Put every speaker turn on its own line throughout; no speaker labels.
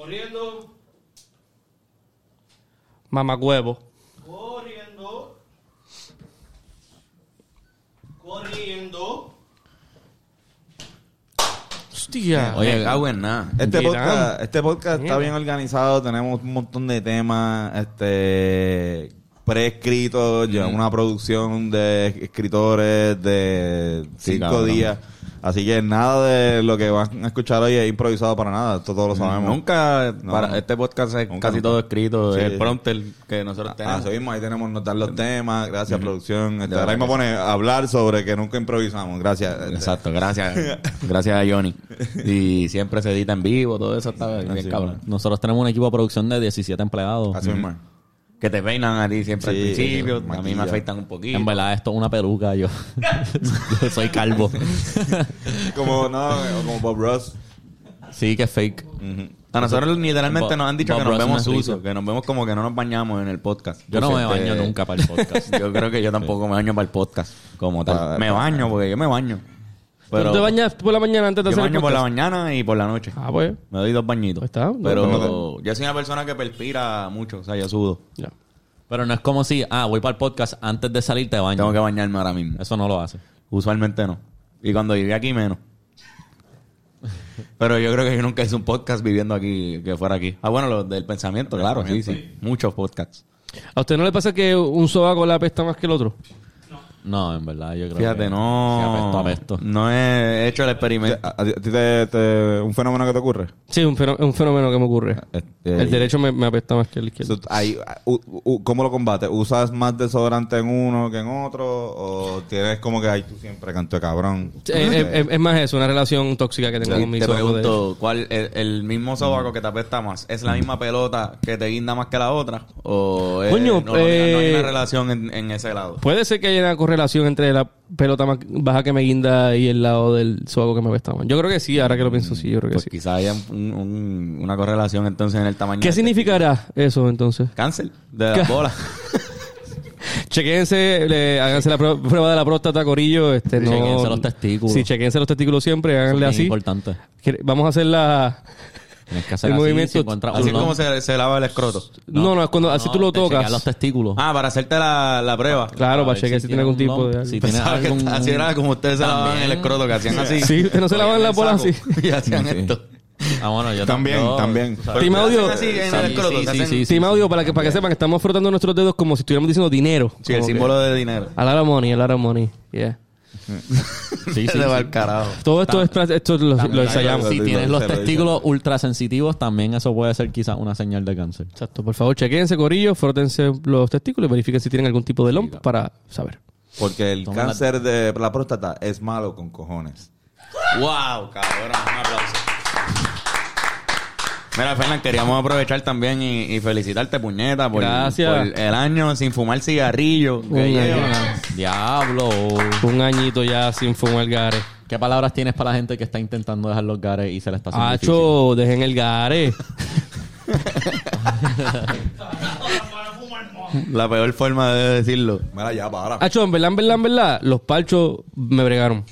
Corriendo.
Mamacuevo.
Corriendo. Corriendo.
Hostia.
Oye, cago en nada.
Este podcast, este podcast está bien organizado, tenemos un montón de temas este preescritos, ya una producción de escritores de
Sí,
cinco
cabrón.
días. Así que nada de lo que van a escuchar hoy es improvisado para nada, esto todos lo sabemos.
Nunca,
No,
para
no.
este podcast es
Nunca,
casi
nunca.
todo escrito,
Sí.
el prompter que nosotros tenemos.
Así mismo, ahí tenemos notar los temas, gracias producción. Este, ahora mismo pone a hablar sobre que nunca improvisamos, gracias. Este,
Exacto, gracias. gracias a Johnny. Y siempre se edita en vivo, todo eso está bien
Así
cabrón.
mismo.
Nosotros tenemos un equipo de producción de 17 empleados.
Así mismo.
Que te peinan a ti siempre
Sí,
al principio. A mí me afeitan un poquito.
En verdad, esto es una peluca. Yo, yo soy calvo.
Como, no, como Bob Ross.
sí, que es fake.
A nosotros literalmente
Bob-
nos han dicho
Bob
que nos
Ross
vemos sucios, que nos vemos como que no nos bañamos en el podcast.
Yo no me
Entonces,
baño
este,
nunca para el podcast.
Yo creo que yo tampoco me baño para el podcast como tal. Me baño porque yo me baño. Pero
¿Tú te bañas por la mañana antes de
yo
el
baño por la
podcast?
mañana y por la noche.
Ah, pues.
Me doy dos bañitos.
Pues está.
Pero
No,
yo soy una persona que perspira mucho, o sea, yo sudo.
Ya.
Pero no es como si, ah, voy para el podcast antes de salir te baño.
Tengo que bañarme ahora mismo.
Eso no lo hace.
Usualmente no. Y cuando viví aquí, menos. Pero yo creo que yo nunca hice un podcast viviendo aquí, que fuera aquí. Ah, bueno, los del pensamiento, claro, sí, sí. Muchos podcasts.
¿A usted no le pasa que un sobaco le apesta más que el otro?
No, en verdad, yo creo
Fíjate,
que...
no.
apesto, apesto.
No he hecho el experimento.
¿A, a ti te, te- un fenómeno que te ocurre?
Sí, un fenó- un fenómeno que me ocurre.
Este,
El derecho me, me apesta más que el izquierdo.
Eso, ahí, u- u- ¿Cómo lo combates? ¿Usas más desodorante en uno que en otro? ¿O tienes como que ahí tú siempre canto de cabrón?
Eh, eh, es, es más eso, una relación tóxica que tengo con mi
te
de-
pregunto, ¿cuál el, el mismo sobaco que te apesta más? ¿Es la misma pelota que te guinda más que la otra? ¿O es-
Coño,
no, no hay- no hay
eh,
una relación en, en ese lado?
Puede ser que haya una correlación entre la pelota más baja que me guinda y el lado del sobaco que me más. Yo creo que sí, ahora que lo pienso, sí, yo creo que
Pues
sí.
quizá haya un- un- una correlación entonces en el tamaño.
¿Qué
del
significará eso entonces?
Cáncer de las bolas.
Chequense, le- háganse la prue- prueba de la próstata, corillo. Este, no,
Chequéense los testículos.
Sí, chequense los testículos siempre,
Eso
háganle
es
así.
importante.
Vamos a hacer la...
Tienes que hacer
El
así,
movimiento-
si encuentras
Así es como se, se lava el escroto.
No, no, es cuando así tú lo
te
tocas.
los testículos.
Ah, para hacerte la, la prueba.
Claro,
A
para
ver
chequear si, tiene algún tipo
lump,
de...
Si tiene
Pensaba que
algún...
así era como ustedes se lavaban el escroto, que hacían así.
Sí, que no se lavan las bolas así.
Y hacían
Sí.
esto.
Ah, bueno, yo
También,
yo-
también.
tú sabes.
Team Audio.
hacen así en el
Sí,
escroto.
sí,
se
sí,
hacen-
sí,
Team Audio, para que, para que sepan, estamos frotando nuestros dedos como si estuviéramos diciendo dinero.
Sí, el
Como que-
símbolo de dinero.
A la hora money, a la hora money. Yeah.
Sí, sí, sí.
al carajo.
Todo esto, es, esto lo, lo ensayamos.
Si tienes
lo-
los testículos ultrasensitivos, también eso puede ser quizás una señal de cáncer.
Exacto. Por favor, chequense, corillo, frótense los testículos y verifiquen si tienen algún tipo de lump para saber.
Porque el
Toma la-
cáncer de la próstata es malo con cojones.
¡Wow! Cabrón, un aplauso. Mira, Fernán, queríamos aprovechar también y, y felicitarte, puñeta, por,
Gracias.
por el año sin fumar cigarrillo. que
Un año.
Diablo.
Un añito ya sin fumar gare.
¿Qué palabras tienes para la gente que está intentando dejar los gares y se le está haciendo difícil?
Hacho, dejen el gare.
La peor forma de decirlo.
Mira, ya, para.
Hacho, en verdad, en verdad, en verdad, los parchos me bregaron.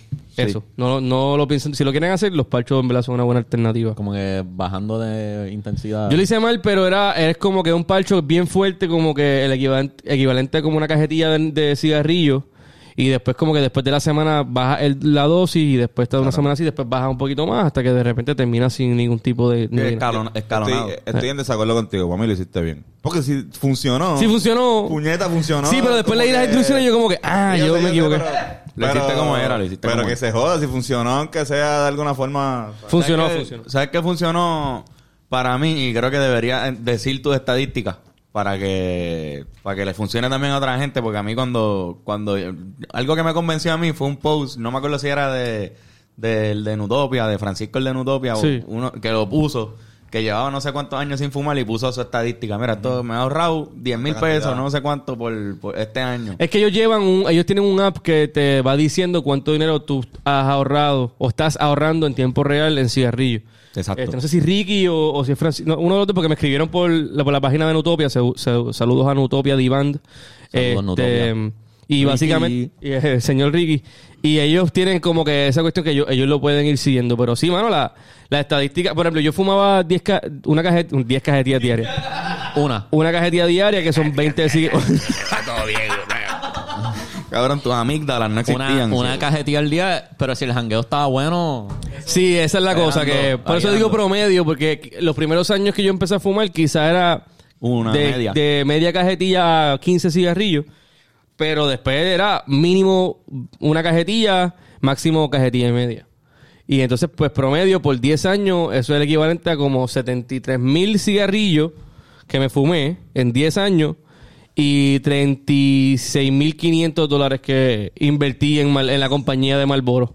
Eso. No, no lo piensen. Si lo quieren hacer, los parchos en verdad son una buena alternativa.
Como que bajando de intensidad.
Yo lo hice mal, pero era es como que un parcho bien fuerte, como que el equivalente, equivalente a como una cajetilla de, de cigarrillo. Y después como que después de la semana baja el- la dosis y después de una semana así, después baja un poquito más hasta que de repente termina sin ningún tipo de...
Escalon- escalonado.
Estoy, estoy en desacuerdo contigo. Para mí lo hiciste bien. Porque si funcionó.
Sí funcionó.
Puñeta funcionó.
Sí, pero después leí las instrucciones y yo como que, ah,
Yo
me equivoqué.
pero-
Lo hiciste como era, lo hiciste
Pero
como
que
era.
se joda. Si funcionó, aunque sea de alguna forma.
Funcionó,
¿Sabes qué-
funcionó.
¿Sabes qué funcionó para mí? Y creo que debería eh, decir tus estadísticas para que para que le funcione también a otra gente. Porque a mí cuando... cuando algo que me convenció a mí fue un post, no me acuerdo si era de del de Nutopia, de Francisco el de Nutopia,
Sí.
uno que lo puso, que llevaba no sé cuántos años sin fumar y puso su estadística. Mira, esto me ha ahorrado 10 mil pesos, no sé cuánto por, por este año.
Es que ellos llevan un, ellos tienen un app que te va diciendo cuánto dinero tú has ahorrado o estás ahorrando en tiempo real en cigarrillos.
Exacto.
Este, no sé si Ricky o, o si es Francisco. uno de los dos, porque me escribieron por la, por la página de Nutopia. se- se- saludos a Nutopia Divand.
Saludos, Nutopia.
Y básicamente, y, eh, el señor Ricky. Y ellos tienen como que esa cuestión que ellos, ellos lo pueden ir siguiendo. Pero sí, mano, la, la estadística. Por ejemplo, yo fumaba 10, ca- una cajet, 10 cajetillas diarias.
Una.
Una cajetilla diaria que son 20 cigarrillos.
Cabrón, tus amígdalas no existían.
una
sí.
cajetilla al día, pero si el jangueo estaba bueno,
Sí, esa es la cosa. que Por eso digo promedio, porque los primeros años que yo empecé a fumar, quizá era
Una
de,
media.
de media cajetilla a 15 cigarrillos. Pero después era mínimo una cajetilla, máximo cajetilla y media. Y entonces, pues promedio por 10 años, eso es el equivalente a como 73 mil cigarrillos que me fumé en 10 años y 36 mil 500 dólares que invertí en, en la compañía de Marlboro.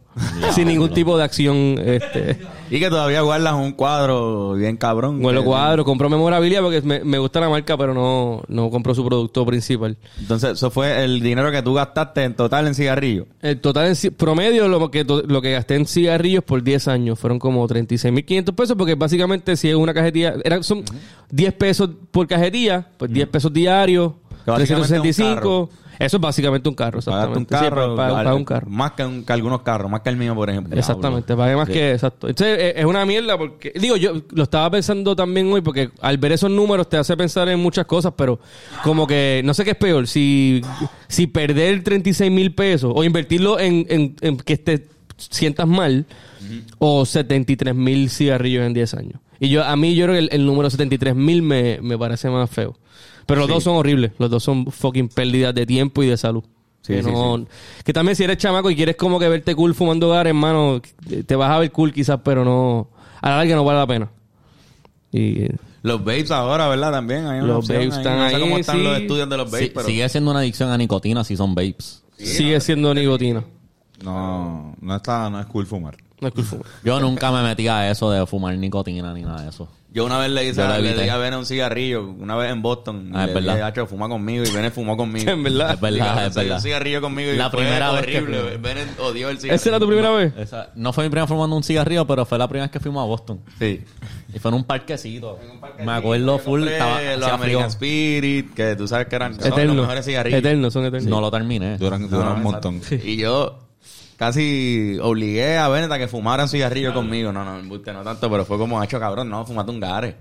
Sin ningún tipo de acción. Este,
Y que todavía guardas un cuadro bien cabrón. Que-
cuadro, compró memorabilia porque me, me gusta la marca, pero no, no compró su producto principal.
Entonces, eso fue el dinero que tú gastaste en total en cigarrillos.
El total en promedio, lo que, lo que gasté en cigarrillos por 10 años fueron como 36.500 pesos, porque básicamente si es una cajetilla, eran, son 10 pesos por cajetilla, pues 10 pesos diarios,
Que básicamente es un
365. Eso es básicamente un carro,
un
exactamente. Sí,
carro.
paga un carro.
Más que, un- que algunos carros, más que el mío, por ejemplo.
Exactamente, pagué más que exacto. Entonces eh, es una mierda porque, digo, yo lo estaba pensando también hoy porque al ver esos números te hace pensar en muchas cosas, pero como que no sé qué es peor, si, si perder 36 mil pesos o invertirlo en, en, en que te sientas mal o 73 mil cigarrillos en 10 años. Y yo a mí yo creo que el, el número 73 mil me, me parece más feo. Pero los dos son horribles, los dos son fucking pérdidas de tiempo y de salud.
Sí,
que,
sí,
no- que también si eres chamaco y quieres como que verte cool fumando hogar, hermano, te vas a ver cool quizás, pero no, a la larga no vale la pena. Y
Los babes ahora, ¿verdad? También hay una
Los
opción
babes
ahí.
están
No sé
ahí,
cómo están
sí.
los estudios de los babes,
sí-
pero...
sigue siendo una adicción a nicotina si son vapes.
sigue siendo nicotina.
No, no está, no es cool fumar.
No es cool fumar.
Yo nunca me metí a eso de fumar nicotina ni nada de eso.
Yo una vez le hice le di a Bene un cigarrillo, una vez en Boston.
Ah,
y
es
le
verdad.
dije, "Hacho, fuma conmigo y Bene fumó conmigo.
En verdad.
Es verdad, es verdad.
un cigarrillo conmigo y
La
fue
primera vez que
horrible. Bene odió el cigarrillo.
¿Esa era tu primera vez?
Esa- no fue mi primera fumando un cigarrillo, pero fue la primera vez que fuimos a Boston.
Sí.
Y fue en un parquecito. me acuerdo full. Estaba,
los. American Spirit, que tú sabes que eran son los mejores cigarrillos.
Eternos, son eternos.
No lo terminé.
Duran, duran un montón.
Y yo casi obligué a Bennett a que fumara un cigarrillo conmigo. No, no, embuste, no tanto, pero fue como, hacho cabrón, no, fumate un gare.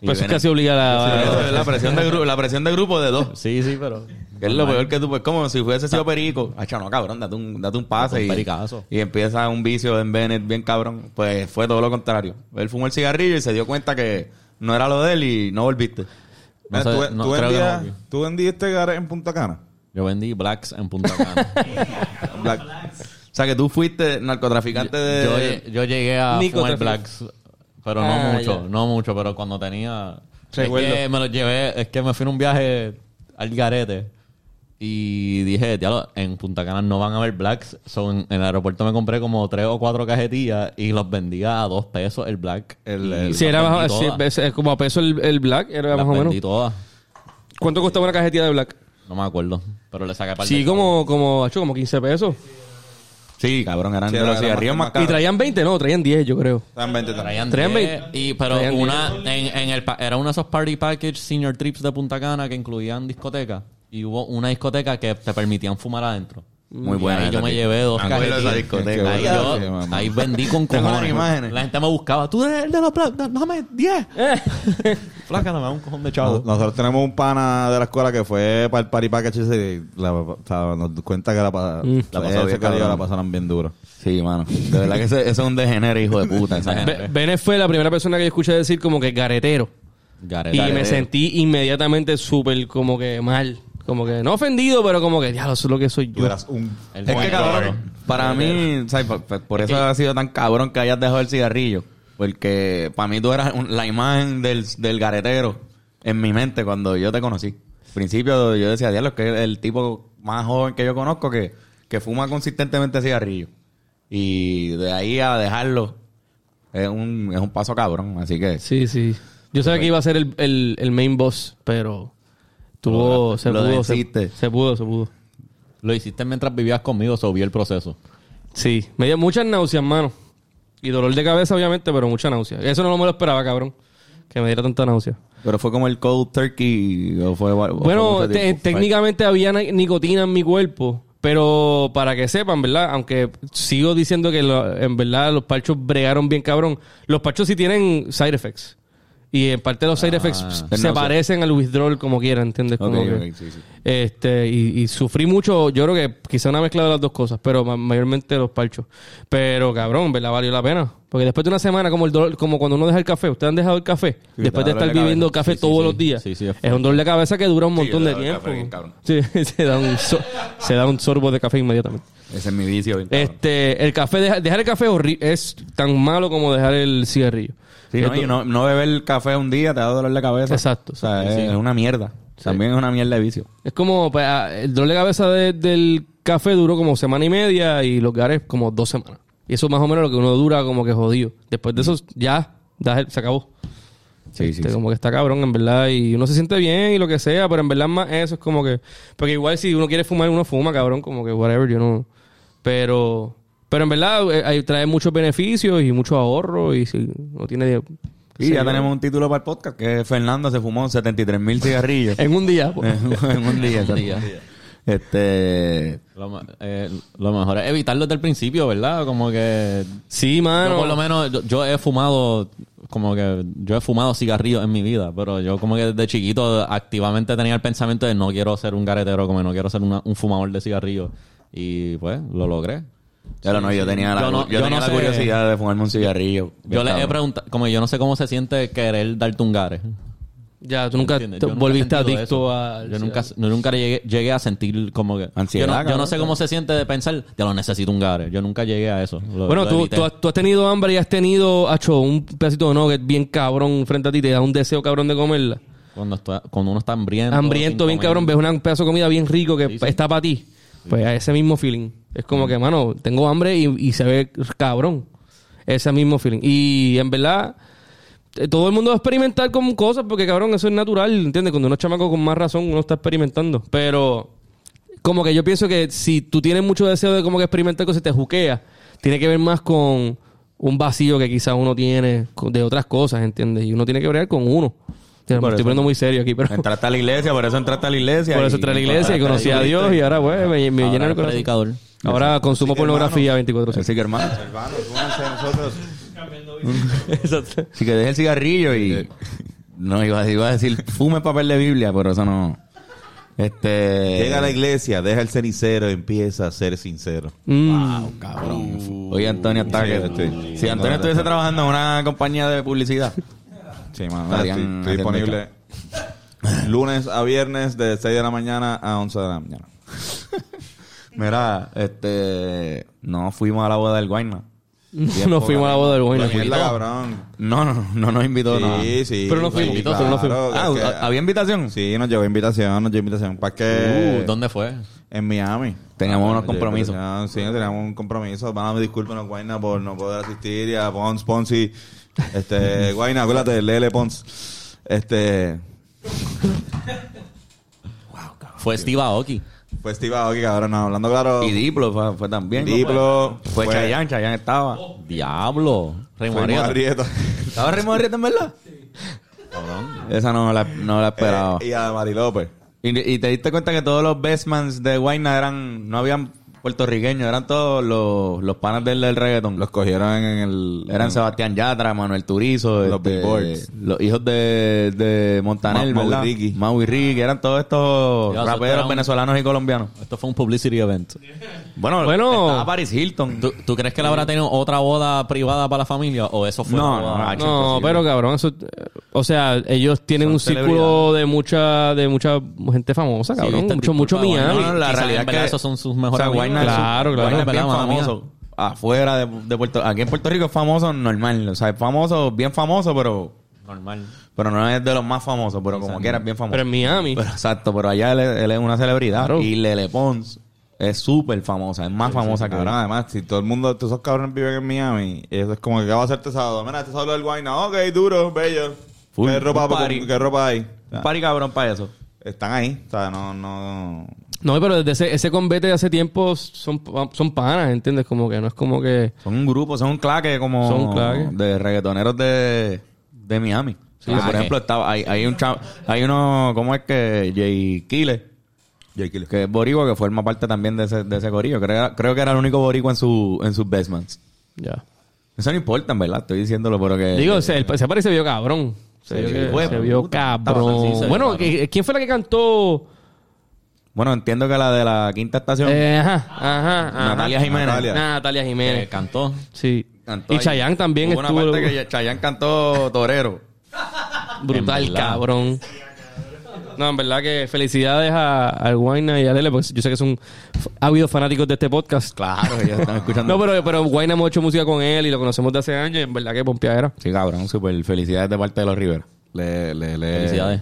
Y
Pues es casi obliga a la...
la, presión de grupo, la presión de grupo de dos.
Sí, sí, pero.
Que es lo peor que tú, pues como si fuese sido perico. Hacho, no, cabrón, date un, date un pase.
Un
y,
pericazo.
y empieza un vicio en Bennett bien cabrón. Pues fue todo lo contrario. Él fumó el cigarrillo y se dio cuenta que no era lo de él y no volviste.
No sé,
¿tú,
no,
tú vendías,
no.
¿Tú vendiste gares en Punta Cana?
Yo vendí blacks en Punta Cana.
Black.
O sea, que tú fuiste narcotraficante de...
yo, lle- yo llegué a
Nico
fumar blacks, pero no
Ah,
mucho,
ya.
no mucho, pero cuando tenía... Es
Recuerdo.
que me lo llevé, es que me fui en un viaje al garete y dije, diablo, en Punta Cana no van a haber blacks. So, en, en el aeropuerto me compré como tres o cuatro cajetillas y los vendía a dos pesos el black.
El-
Si era bajo, si- es- como a peso el, el black, era
Las
más o menos.
vendí todas.
¿Cuánto costaba una cajetilla de black?
No me acuerdo, pero le saqué parte
Sí, como, como, hecho, como 15 pesos.
Sí, cabrón, eran
Sí,
de los
era
cigarrillos
más-
más
Y
caros.
traían 20, no, traían 10, yo creo.
Estaban 20 también.
Traían
Traían
10,
veinte.
y pero
Traían
una en, en el pa- era uno de esos party package senior trips de Punta Cana que incluían discoteca y hubo una discoteca que te permitían fumar adentro.
Muy
Y
buena
ahí
esa
yo me
tía.
llevé dos cajetillas. Ahí, yo- ahí vendí con cojones.
imágenes.
La gente me buscaba. Tú eres el de los black, dame 10. Flaca, no me da un cojón de chavo.
Nos- Nosotros tenemos un pana de la escuela que fue para el party package y la- o sea, nos cuenta que la, pa-
Mm.
La pasó bien, cabrón.
la pasaron bien duro.
Sí, mano. De verdad que ese, ese es un degenere, hijo de puta. esa gente.
Be- Bennett fue la primera persona que yo escuché decir como que garetero.
Gareta.
Y me
Garetero.
sentí inmediatamente súper como que mal. Como que no ofendido, pero como que, ya, eso es lo que soy
Tú
yo.
eras un...
El
Es que, cabrón, para mí, ¿sabes? Por, por- por eso ha sido tan cabrón que hayas dejado el cigarrillo. Porque para mí tú eras un- la imagen del, del garetero en mi mente cuando yo te conocí. Al principio yo decía, diablo, es que es el tipo más joven que yo conozco que, que fuma consistentemente cigarrillo. Y de ahí a dejarlo es un, es un paso cabrón. Así que
Sí, sí. Yo sabía que iba a ser el, el, el main boss, pero tuvo, se
lo
pudo, se,
venciste.
se pudo, se pudo.
Lo hiciste mientras vivías conmigo, vi el proceso.
Sí, me dio muchas náuseas, mano. Y dolor de cabeza, obviamente, pero mucha náusea. Eso no me lo esperaba, cabrón. Que me diera tanta náusea.
Pero fue como el cold turkey o fue... o
Bueno, te- técnicamente había ni- nicotina en mi cuerpo, pero para que sepan, ¿verdad? Aunque sigo diciendo que lo- en verdad los parchos bregaron bien cabrón, los parchos sí tienen side effects. Y en parte los side effects se
náusea.
parecen al withdrawal como quieran, ¿entiendes? Que-
sí, sí.
Este, y, y sufrí mucho, yo creo que quizá una mezcla de las dos cosas, pero ma- mayormente los parchos. Pero cabrón, ¿verdad? Valió la pena. Porque después de una semana, como el dolor- como cuando uno deja el café, ¿ustedes han dejado el café? después de estar
de
viviendo
cabeza.
café todos los días.
Es
es un dolor de cabeza que dura un montón de tiempo.
café bien cabrón.
Sí, se da un so- se da un sorbo de café inmediatamente.
Ese es mi vicio. bien.
Este, el café, deja- dejar el café es tan malo como dejar el cigarrillo.
Sí, no, y no, no beber café un día te da dolor de cabeza.
Exacto.
O sea, es, es una mierda. También es una mierda de vicio.
Es como, pues, ah, el dolor de cabeza de- del café duró como semana y media y los gares como dos semanas. Y eso más o menos lo que uno dura como que jodido. Después de eso, ya, se acabó.
Sí, sí.
Este, Como que está cabrón, en verdad. Y uno se siente bien y lo que sea, pero en verdad más eso es como que... Porque igual si uno quiere fumar, uno fuma, cabrón. Como que whatever, yo no... Pero... Pero en verdad eh, ahí trae muchos beneficios y mucho ahorro y si no tiene...
Y ya tenemos un título para el podcast que Fernando se fumó 73 mil cigarrillos
En un día, pues.
en un día. exacto. Este...
Lo, ma- eh, lo mejor es evitarlo desde el principio, ¿verdad? Como que...
Sí,
Yo
mano.
por lo menos, yo, yo he fumado, como que yo he fumado cigarrillos en mi vida, pero yo como que desde chiquito activamente tenía el pensamiento de no quiero ser un garetero, como no quiero ser una- un fumador de cigarrillos. Y pues, lo logré.
Pero no, yo tenía la,
Yo no-
yo
yo
tenía
no
la
sé-
curiosidad de fumarme un cigarrillo.
Yo le he preguntado, como yo no sé cómo se siente querer darte un gare.
Ya, tú nunca te
nunca
volviste adicto
eso.
a...
Yo nunca, yo nunca llegué, llegué a sentir como que...
Ansiedad,
yo, no, yo no
cabrón.
sé cómo se siente de pensar, ya lo necesito un gare. Yo nunca llegué a eso. Lo-
Bueno,
lo
tú, tú, has, tú has tenido hambre y has tenido, hacho, un pedacito de nugget bien cabrón frente a ti, te da un deseo cabrón de comerla.
Cuando, está- cuando uno está hambriento.
Hambriento, bien
comer.
cabrón, ves un pedazo de comida bien rico que
Sí, sí.
está para ti. Pues a ese mismo feeling. Es como que, mano, tengo hambre y, y se ve cabrón. Ese mismo feeling. Y en verdad, eh, todo el mundo va a experimentar con cosas porque, cabrón, eso es natural, ¿entiendes? Cuando uno es chamaco con más razón, uno está experimentando. Pero, como que yo pienso que si tú tienes mucho deseo de como que experimentar cosas y te juqueas, tiene que ver más con un vacío que quizás uno tiene de otras cosas, ¿entiendes? Y uno tiene que ver con uno. Me estoy
eso.
poniendo muy serio aquí, pero...
Entraste a la iglesia, por eso entraste a la iglesia.
Por eso entré a la iglesia y conocí a Dios y ahora, güey, me, me llena el
predicador.
Ahora consumo pornografía 24
Así que hermano.
Nosotros.
Así que deje el cigarrillo y... No, iba, iba a decir, fume papel de Biblia, pero eso no... Este...
Llega a la iglesia, deja el cenicero, empieza a ser sincero.
Mm.
Cabrón. Oye, Antonio está
Sí,
que... Si Antonio estuviese trabajando en una compañía de publicidad...
Sí, mano.
Estarían
Estoy, estoy
haciendo
disponible lunes a viernes de 6 de la mañana a 11 de la mañana.
Mira, este... No fuimos a la boda del Guayna.
no fuimos a la boda del.
La mierda, cabrón.
No, no, no nos invitó nada.
Sí, sí.
Pero no
sí,
fuimos,
claro,
pero no fuimos.
Ah,
es que-
¿había invitación?
Sí, nos llegó invitación, nos llegó invitación. ¿Para qué?
Uh, ¿Dónde fue?
En Miami.
Teníamos unos
Nos llegó
compromisos.
Sí, teníamos un compromiso. Van a disculpen a Guayna por no poder asistir y a Pons, Ponzi. Este, Guayna, acuérdate, Lele Pons. Este,
Fue Steve Aoki.
fue Steve Aoki, cabrón, no, hablando claro.
Y Diplo fue, fue también. ¿no?
Diplo.
Fue Chayanne, Chayanne estaba.
Diablo. Raymond
Fue
Arrieta.
Arrieta.
¿Estaba Raymond Arrieta en verdad? Esa no la, no la esperaba.
Eh, y a Mari López.
Y, y te diste cuenta que todos los bestmans de Guayna eran, no habían puertorriqueños, eran todos los, los panas del, del reggaeton.
Los cogieron en el...
eran Sebastián Yatra, Manuel Turizo,
Los
este,
Billboards.
los hijos de, de Montanel,
Ma- Mau y
¿verdad?
Ricky.
Mau y Ricky, eran todos estos raperos
un-
venezolanos y colombianos.
Esto fue un publicity event.
Bueno,
Bueno.
estaba Paris Hilton.
¿Tú, tú crees que él habrá tenido otra boda privada para la familia o eso fue
No,
una boda?
no, no.
No, pero cabrón, eso, eh, o sea, ellos tienen
Son
un círculo de mucha, de mucha gente famosa, cabrón, mucho, mucho Miami.
No, la realidad es que
esos son sus mejores
o sea,
amigos.
Guayna es-
Claro, claro.
Guayna es bien famoso. Afuera de, de Puerto Aquí en Puerto Rico es famoso normal. O sea, es famoso, bien famoso, pero
Normal.
pero no es de los más famosos. Pero como quiera es bien famoso.
Pero en Miami.
Pero, exacto, pero allá él, es- él es una celebridad.
Claro.
Y Lele Pons es súper famosa. Es más famosa que
Cabrón, además, si todo el mundo, todos esos cabrones viven en Miami, eso es como que ¿qué va a hacer este sábado? Mira, este sábado del Guayna, ok, duro, bello.
Full,
¿Qué ropa,
party.
¿Qué ropa hay?
Un pari cabrón para eso.
Están ahí, o sea, no, no...
No, pero desde ese, ese convete de hace tiempo son, son panas, ¿entiendes? Como que no es como que...
Son un grupo, son un claque como
Son un claque.
de reggaetoneros de, de Miami. Ah, por ejemplo, estaba, hay, hay un chavo, hay uno, ¿cómo es que? Jay Kile,
Jay Killer.
que es boricua, que forma parte también de ese, de ese corillo. Creo, creo que era el único boricua en, su, en sus bestmans.
Ya.
Eso no importa, en verdad, estoy diciéndolo, pero que...
Digo, se, el- se parece vio cabrón. Se,
Sí,
vio, que-
fue,
se vio
puta,
cabrón.
sí, se vio
bueno,
cabrón.
¿quién fue la que cantó?
Bueno, entiendo que la de la quinta estación,
Eh, ajá, ajá, ajá.
Natalia Jiménez.
Natalia.
Natalia
Que
Jiménez.
cantó.
Sí.
cantó
y. Chayanne también
Hubo
estuvo
una parte que Chayanne cantó Torero.
brutal, cabrón. No, en verdad que felicidades a, al Guayna y a Lele, porque yo sé que son ávidos fanáticos de este podcast.
Claro, ellos están escuchando.
No, pero, pero Guayna hemos hecho música con él y lo conocemos de hace años y en verdad que pompeadera.
Sí, cabrón, súper felicidades de parte de los Rivera.
Le, le, le.
Felicidades.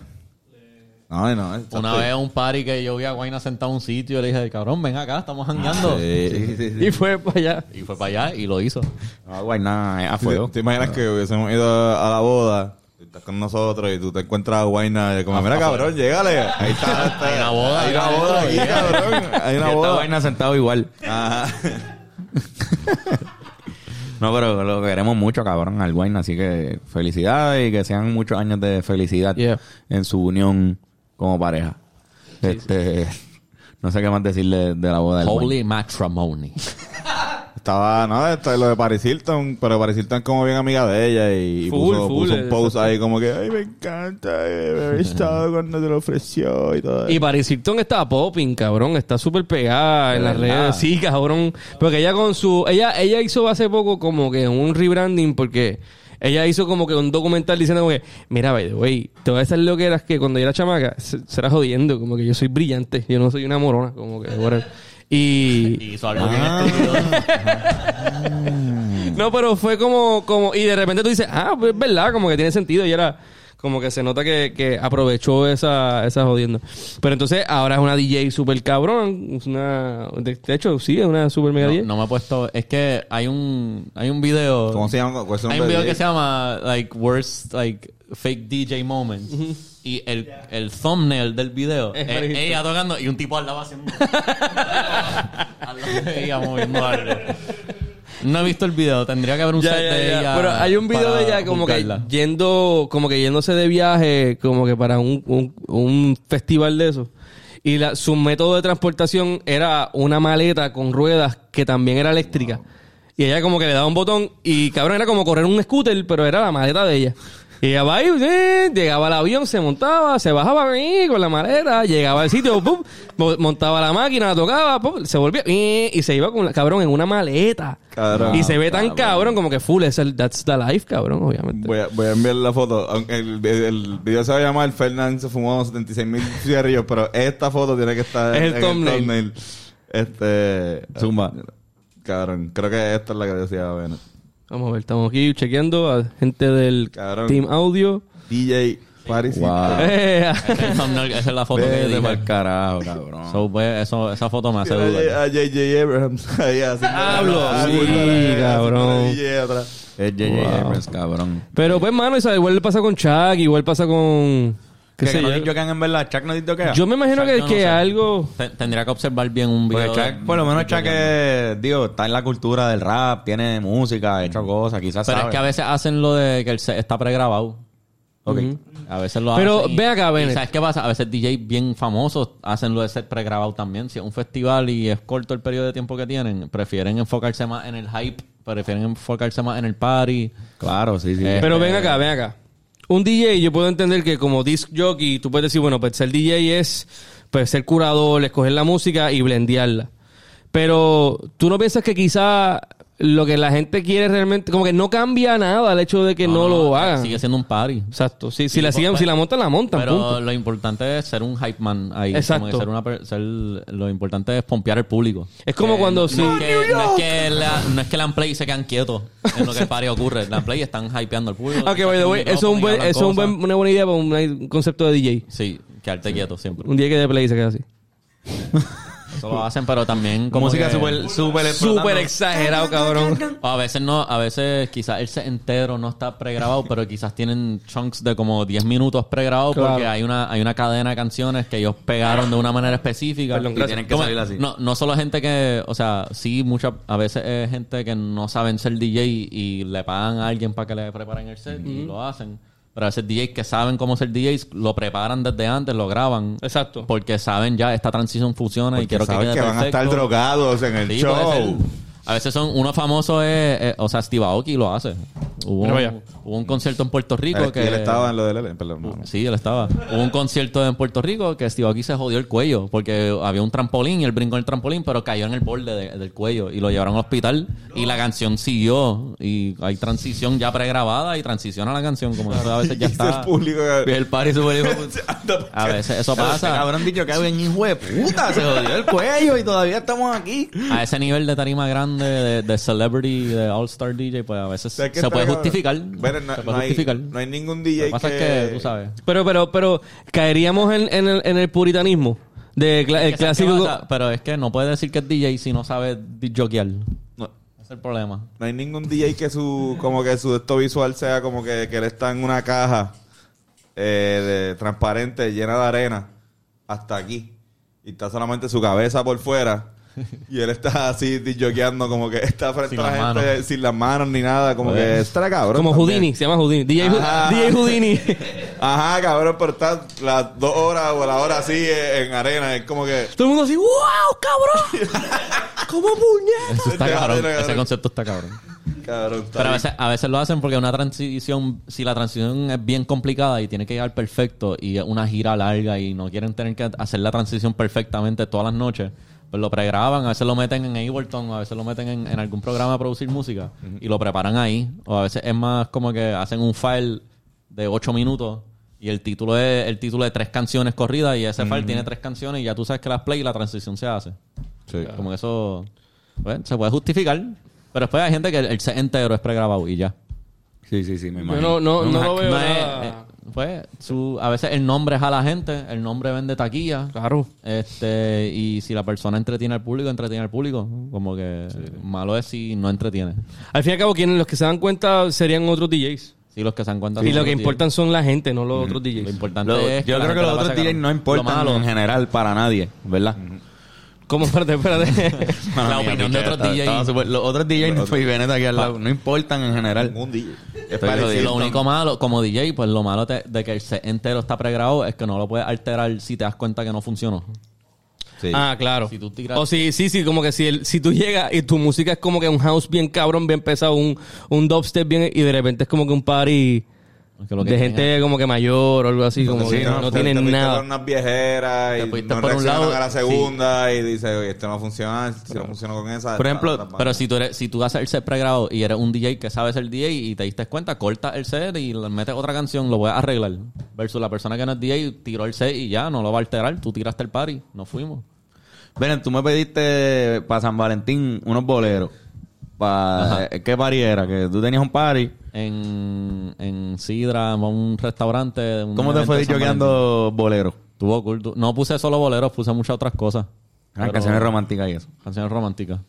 No, no.
Una vez en un party que yo vi a Guayna sentado en un sitio, le dije, cabrón, ven acá, estamos jangueando.
Sí, sí, sí, sí.
Y fue para allá.
Y fue para allá y lo hizo.
No, guay, nada, es a fuego.
¿Te, te imaginas que hubiésemos ido a la boda? Tú Estás con nosotros y tú te encuentras a Guayna como, mira cabrón, llégale. Ahí está. está-
Hay una boda,
Hay una boda aquí, cabrón. Hay una boda.
vaina sentado igual.
Ajá.
No, pero lo queremos mucho, cabrón, al Guayna. Así que felicidades y que sean muchos años de felicidad
Yeah.
en su unión como pareja. este, No sé qué más decirle de la boda del Guayna.
Holy matrimony.
Estaba, no, esto es lo de Paris Hilton, pero Paris Hilton es como bien amiga de ella y,
Full,
puso,
full,
puso un post ahí como que, ay, me encanta, eh, me había estado cuando te lo ofreció y todo.
Y Paris Hilton está popping, cabrón. Está súper pegada en las redes. Sí, cabrón. Porque ella con su... Ella, ella hizo hace poco como que un rebranding porque... Ella hizo como que un documental diciendo como que... Mira, by the way, te voy a decir lo que eras que cuando yo era chamaca... Se, será jodiendo. Como que yo soy brillante. Yo no soy una morona. Como que... Y...
Y hizo algo bien estúpido.
No, pero fue como, como, y de repente tú dices, ah, pues es verdad, como que tiene sentido. Y era como que se nota que, que aprovechó esa, esa jodienda. Pero entonces ahora es una DJ super cabrón. es Una, de, hecho, sí, es una super mega
No,
DJ.
no me he puesto... Es que hay un... Hay un video...
¿Cómo se llama? ¿Cuál es el
Hay un video
de
que se llama like worst like fake DJ moments y el, el thumbnail del video
Es Hilton.
ella tocando y un tipo al lado haciendo al lado de ella moviendo algo. No he visto el video, tendría que haber un
Ya,
set
ya,
de
ya.
ella.
Pero hay un video de ella como
buscarla.
que yendo, como que yéndose de viaje, como que para un, un, un festival de eso. Y la, su método de transportación era una maleta con ruedas que también era eléctrica. Y ella como que le daba un botón y cabrón era como correr un scooter, pero era la maleta de ella. Y ella va ahí, eh, llegaba al avión, se montaba, se bajaba eh, con la maleta, llegaba al sitio, pum, montaba la máquina, la tocaba, pum, se volvía eh, y se iba con la, cabrón en una maleta.
Cabrón.
y se ve tan cabrón como que full, es el That's the Life, cabrón, obviamente.
Voy a, voy a enviar la foto. El, el video se va a llamar Fernand se fumó 76 mil cigarrillos, pero esta foto tiene que estar
Es el thumbnail.
Este.
Zumba.
Cabrón, creo que esta es la que decía Bennett.
Vamos a ver, estamos aquí chequeando a gente del
Cabrón.
Team Audio.
DJ Paris
Wow.
Eh,
esa es la foto que
Vete
dije.
pa'l carajo, cabrón.
So, pues, eso, esa foto me hace dudar.
A J.J. Abrams ahí haciendo
Hablo,
Ah,
sí, cabrón.
Es J.J.
Wow.
Abrams, cabrón.
pero pues, mano, igual le pasa con Chuck, igual pasa con... ¿Qué
Que
sé
no
yo?
dicho que en verdad, Chuck no dijo que
Yo me imagino
Chuck,
que,
no
que
sé.
algo...
Te- Tendría que observar bien un video.
Chuck, por lo menos Chuck es, digo, está en la cultura del rap, tiene música, ha hecho cosas, quizás
Pero
sabe.
es que a veces hacen lo de que el set está pregrabado.
Ok.
A veces lo
Pero
hacen. y-
ve acá, Bennett.
¿Sabes qué pasa? A veces DJ bien famosos hacen lo de set pregrabado también. Si es un festival y es corto el periodo de tiempo que tienen, prefieren enfocarse más en el hype, prefieren enfocarse más en el party.
Claro, sí, sí.
Eh,
Pero ven acá, ven acá. Un DJ, yo puedo entender que como disc jockey, tú puedes decir, bueno, pues ser DJ es pues, ser curador, escoger la música y blendearla. Pero tú no piensas que quizá lo que la gente quiere realmente, como que no cambia nada el hecho de que no, lo hagan.
Sigue siendo un party.
Exacto. Si, si
Sí,
la
pues,
siguen,
pues,
si la montan, la montan.
Pero
punto.
lo importante es ser un hype man ahí.
Exacto.
Como que ser una ser- lo importante es pompear al público.
Es como cuando
no,
sí.
no es que, no, es que la, no es que la play se quedan quietos en lo que el party ocurre. La play están hypeando al público.
Que by the way, eso es, un buen, eso es un buen- una buena idea para un, un concepto de DJ.
Sí, quedarte quieto siempre.
Un día que de play se queda así.
Eso lo hacen, pero también como
música
que-
súper, súper.
Súper exagerado, cabrón.
O a veces no, a veces quizás el set entero no está pregrabado, pero quizás tienen chunks de como 10 minutos pregrabados
Claro.
porque hay una, hay una cadena de canciones que ellos pegaron de una manera específica.
Perdón,
Y
gracias.
tienen que
Como-
salir así.
No, no solo gente que, o sea, sí, muchas, a veces es gente que no saben ser DJ y le pagan a alguien para que le preparen el set y lo hacen. Pero a veces DJs que saben cómo ser DJs lo preparan desde antes, lo graban.
Exacto.
Porque saben ya esta transición funciona y quiero que
saben
quede
que van a estar drogados en el
Sí, puede
show.
A veces son, uno famoso es, es- o sea, Steve Aoki lo hace. Hubo un, hubo un concierto en Puerto Rico que...
él estaba en lo del Ellen, perdón. no, no.
Sí, él estaba. Hubo un concierto en Puerto Rico que Steve Aoki se jodió el cuello porque había un trampolín y él brincó en el trampolín, pero cayó en el borde de- del cuello y lo llevaron al hospital y la canción siguió y hay transición ya pregrabada y transiciona la canción como eso a veces ya
Y
está.
el público que-
el party. A veces eso pasa.
cabrón dicho que hay un hijo de puta, se jodió el cuello y todavía estamos aquí.
A ese nivel de tarima grande de, de celebrity, de all-star DJ, pues a veces se puede justificar.
Bueno, no,
se
no
puede
hay,
justificar.
no hay ningún DJ
que pasa
que...
tú sabes.
Pero, pero, pero, caeríamos en, en el, en el puritanismo de cla- el
Que ¿sabes qué
clásico.
Pero es que no puede decir que es DJ si no sabe jokear.
No,
Ese es el problema.
no hay ningún DJ que su como que su esto visual sea como que, que él está en una caja eh, de, transparente llena de arena hasta aquí y está solamente su cabeza por fuera y él está así disjoqueando como que está frente
Sin
a la
las
gente
manos.
sin las manos ni nada como que está cabrón
como
también.
Houdini, se llama Houdini. DJ,
Ajá.
DJ Houdini.
ajá cabrón pero está las dos horas o la hora así eh, en arena es como que
Todo el mundo así, ¡wow, cabrón! ¿Cómo puñeta?
Eso está cabrón.
cabrón,
Ese concepto está cabrón.
cabrón está
Pero a veces, a veces lo hacen porque una transición, si la transición es bien complicada y tiene que llegar perfecto y es una gira larga y no quieren tener que hacer la transición perfectamente todas las noches, lo pregraban, a veces lo meten en Ableton, a veces lo meten en, en algún programa a producir música y lo preparan ahí. O a veces es más como que hacen un file de 8 minutos y el título es el título de tres canciones corridas y ese file tiene tres canciones y ya tú sabes que las play y la transición se hace.
Sí.
Como que eso pues, se puede justificar. Pero después hay gente que el, el set entero es pregrabado y ya.
Sí, sí, sí, me
Yo
imagino.
no, no, no
Una-
lo veo
No
nada.
Pues, su, a veces el nombre es a la gente, el nombre vende taquilla.
Claro.
Este, y si la persona entretiene al público, entretiene al público. Como que malo es si no entretiene.
Al fin y al cabo, quienes los que se dan cuenta serían otros DJs.
Si los que se dan cuenta
y
son
lo que importan son la gente, no los otros
DJs. Lo importante
Lo-
es
yo creo que los otros DJs no importan
Lo malo,
en general para nadie, ¿verdad?
¿Cómo? Espérate, espérate.
La opinión
mía,
de otros DJs.
súper- Los otros DJs y Veneta aquí al lado no importan en general.
Ningún DJ. Es.
Lo único malo, como DJ, pues lo malo te- de que el set entero está pregrabado es que no lo puedes alterar si te das cuenta que no funcionó.
Sí.
Ah, claro.
Si tú tiras-
O si, sí, sí, como que si, el- si tú llegas y tu música es como que un house bien cabrón, bien pesado, un, un dubstep bien, y de repente es como que un party
Que lo que
de gente como que mayor o algo así, como
Sí,
que no,
Te-
tienen
te
nada.
unas viejeras
Te
y
fuiste
no
por un lado,
a la segunda y dice, oye, esto no funciona, si no funciona con esa...
Por ejemplo,
Pero si tú eres, si tú haces el set pregrabado y eres un DJ que sabe ser DJ y te diste cuenta, corta el set y le metes otra canción, lo puedes arreglar. Versus la persona que no es DJ tiró el set y ya, no lo va a alterar. Tú tiraste el party, nos fuimos.
Ven, tú me pediste para San Valentín unos boleros. Pa, eh, ¿Qué party era? Que tú tenías un party.
En, en Sidra, en un restaurante. un
¿Cómo te fue choqueando boleros?
Valentín. Tuvo cool. Tu- No puse solo boleros, puse muchas otras cosas.
Ah,
Pero-
canciones románticas y eso.
Canciones románticas.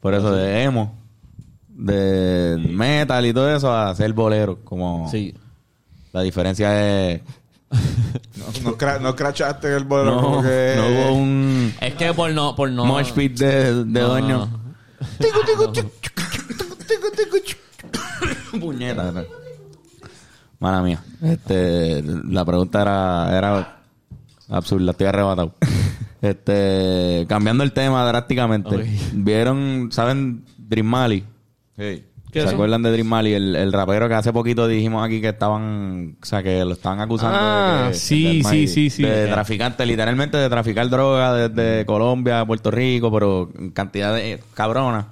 Por eso, de emo, de metal y todo eso, a hacer boleros. Como
Sí.
la diferencia es.
No, no, cra- no crachaste el bolero
No,
como que...
no hubo un
Es que por no... Por no
mosh pit de, de
No,
doño. Puñeta. Mala mía. Este, la pregunta era, era absurda, estoy arrebatado. Este, cambiando el tema drásticamente. ¿Vieron, saben, Dream Mali?
¿Qué
¿Se
eso?
acuerdan de Dream Mali? El, el rapero que hace poquito dijimos aquí que estaban, o sea, que lo estaban acusando
Ah,
de, que-
sí, sí, sí, sí.
de traficante, literalmente de traficar droga desde Colombia a Puerto Rico, pero en cantidad de cabronas.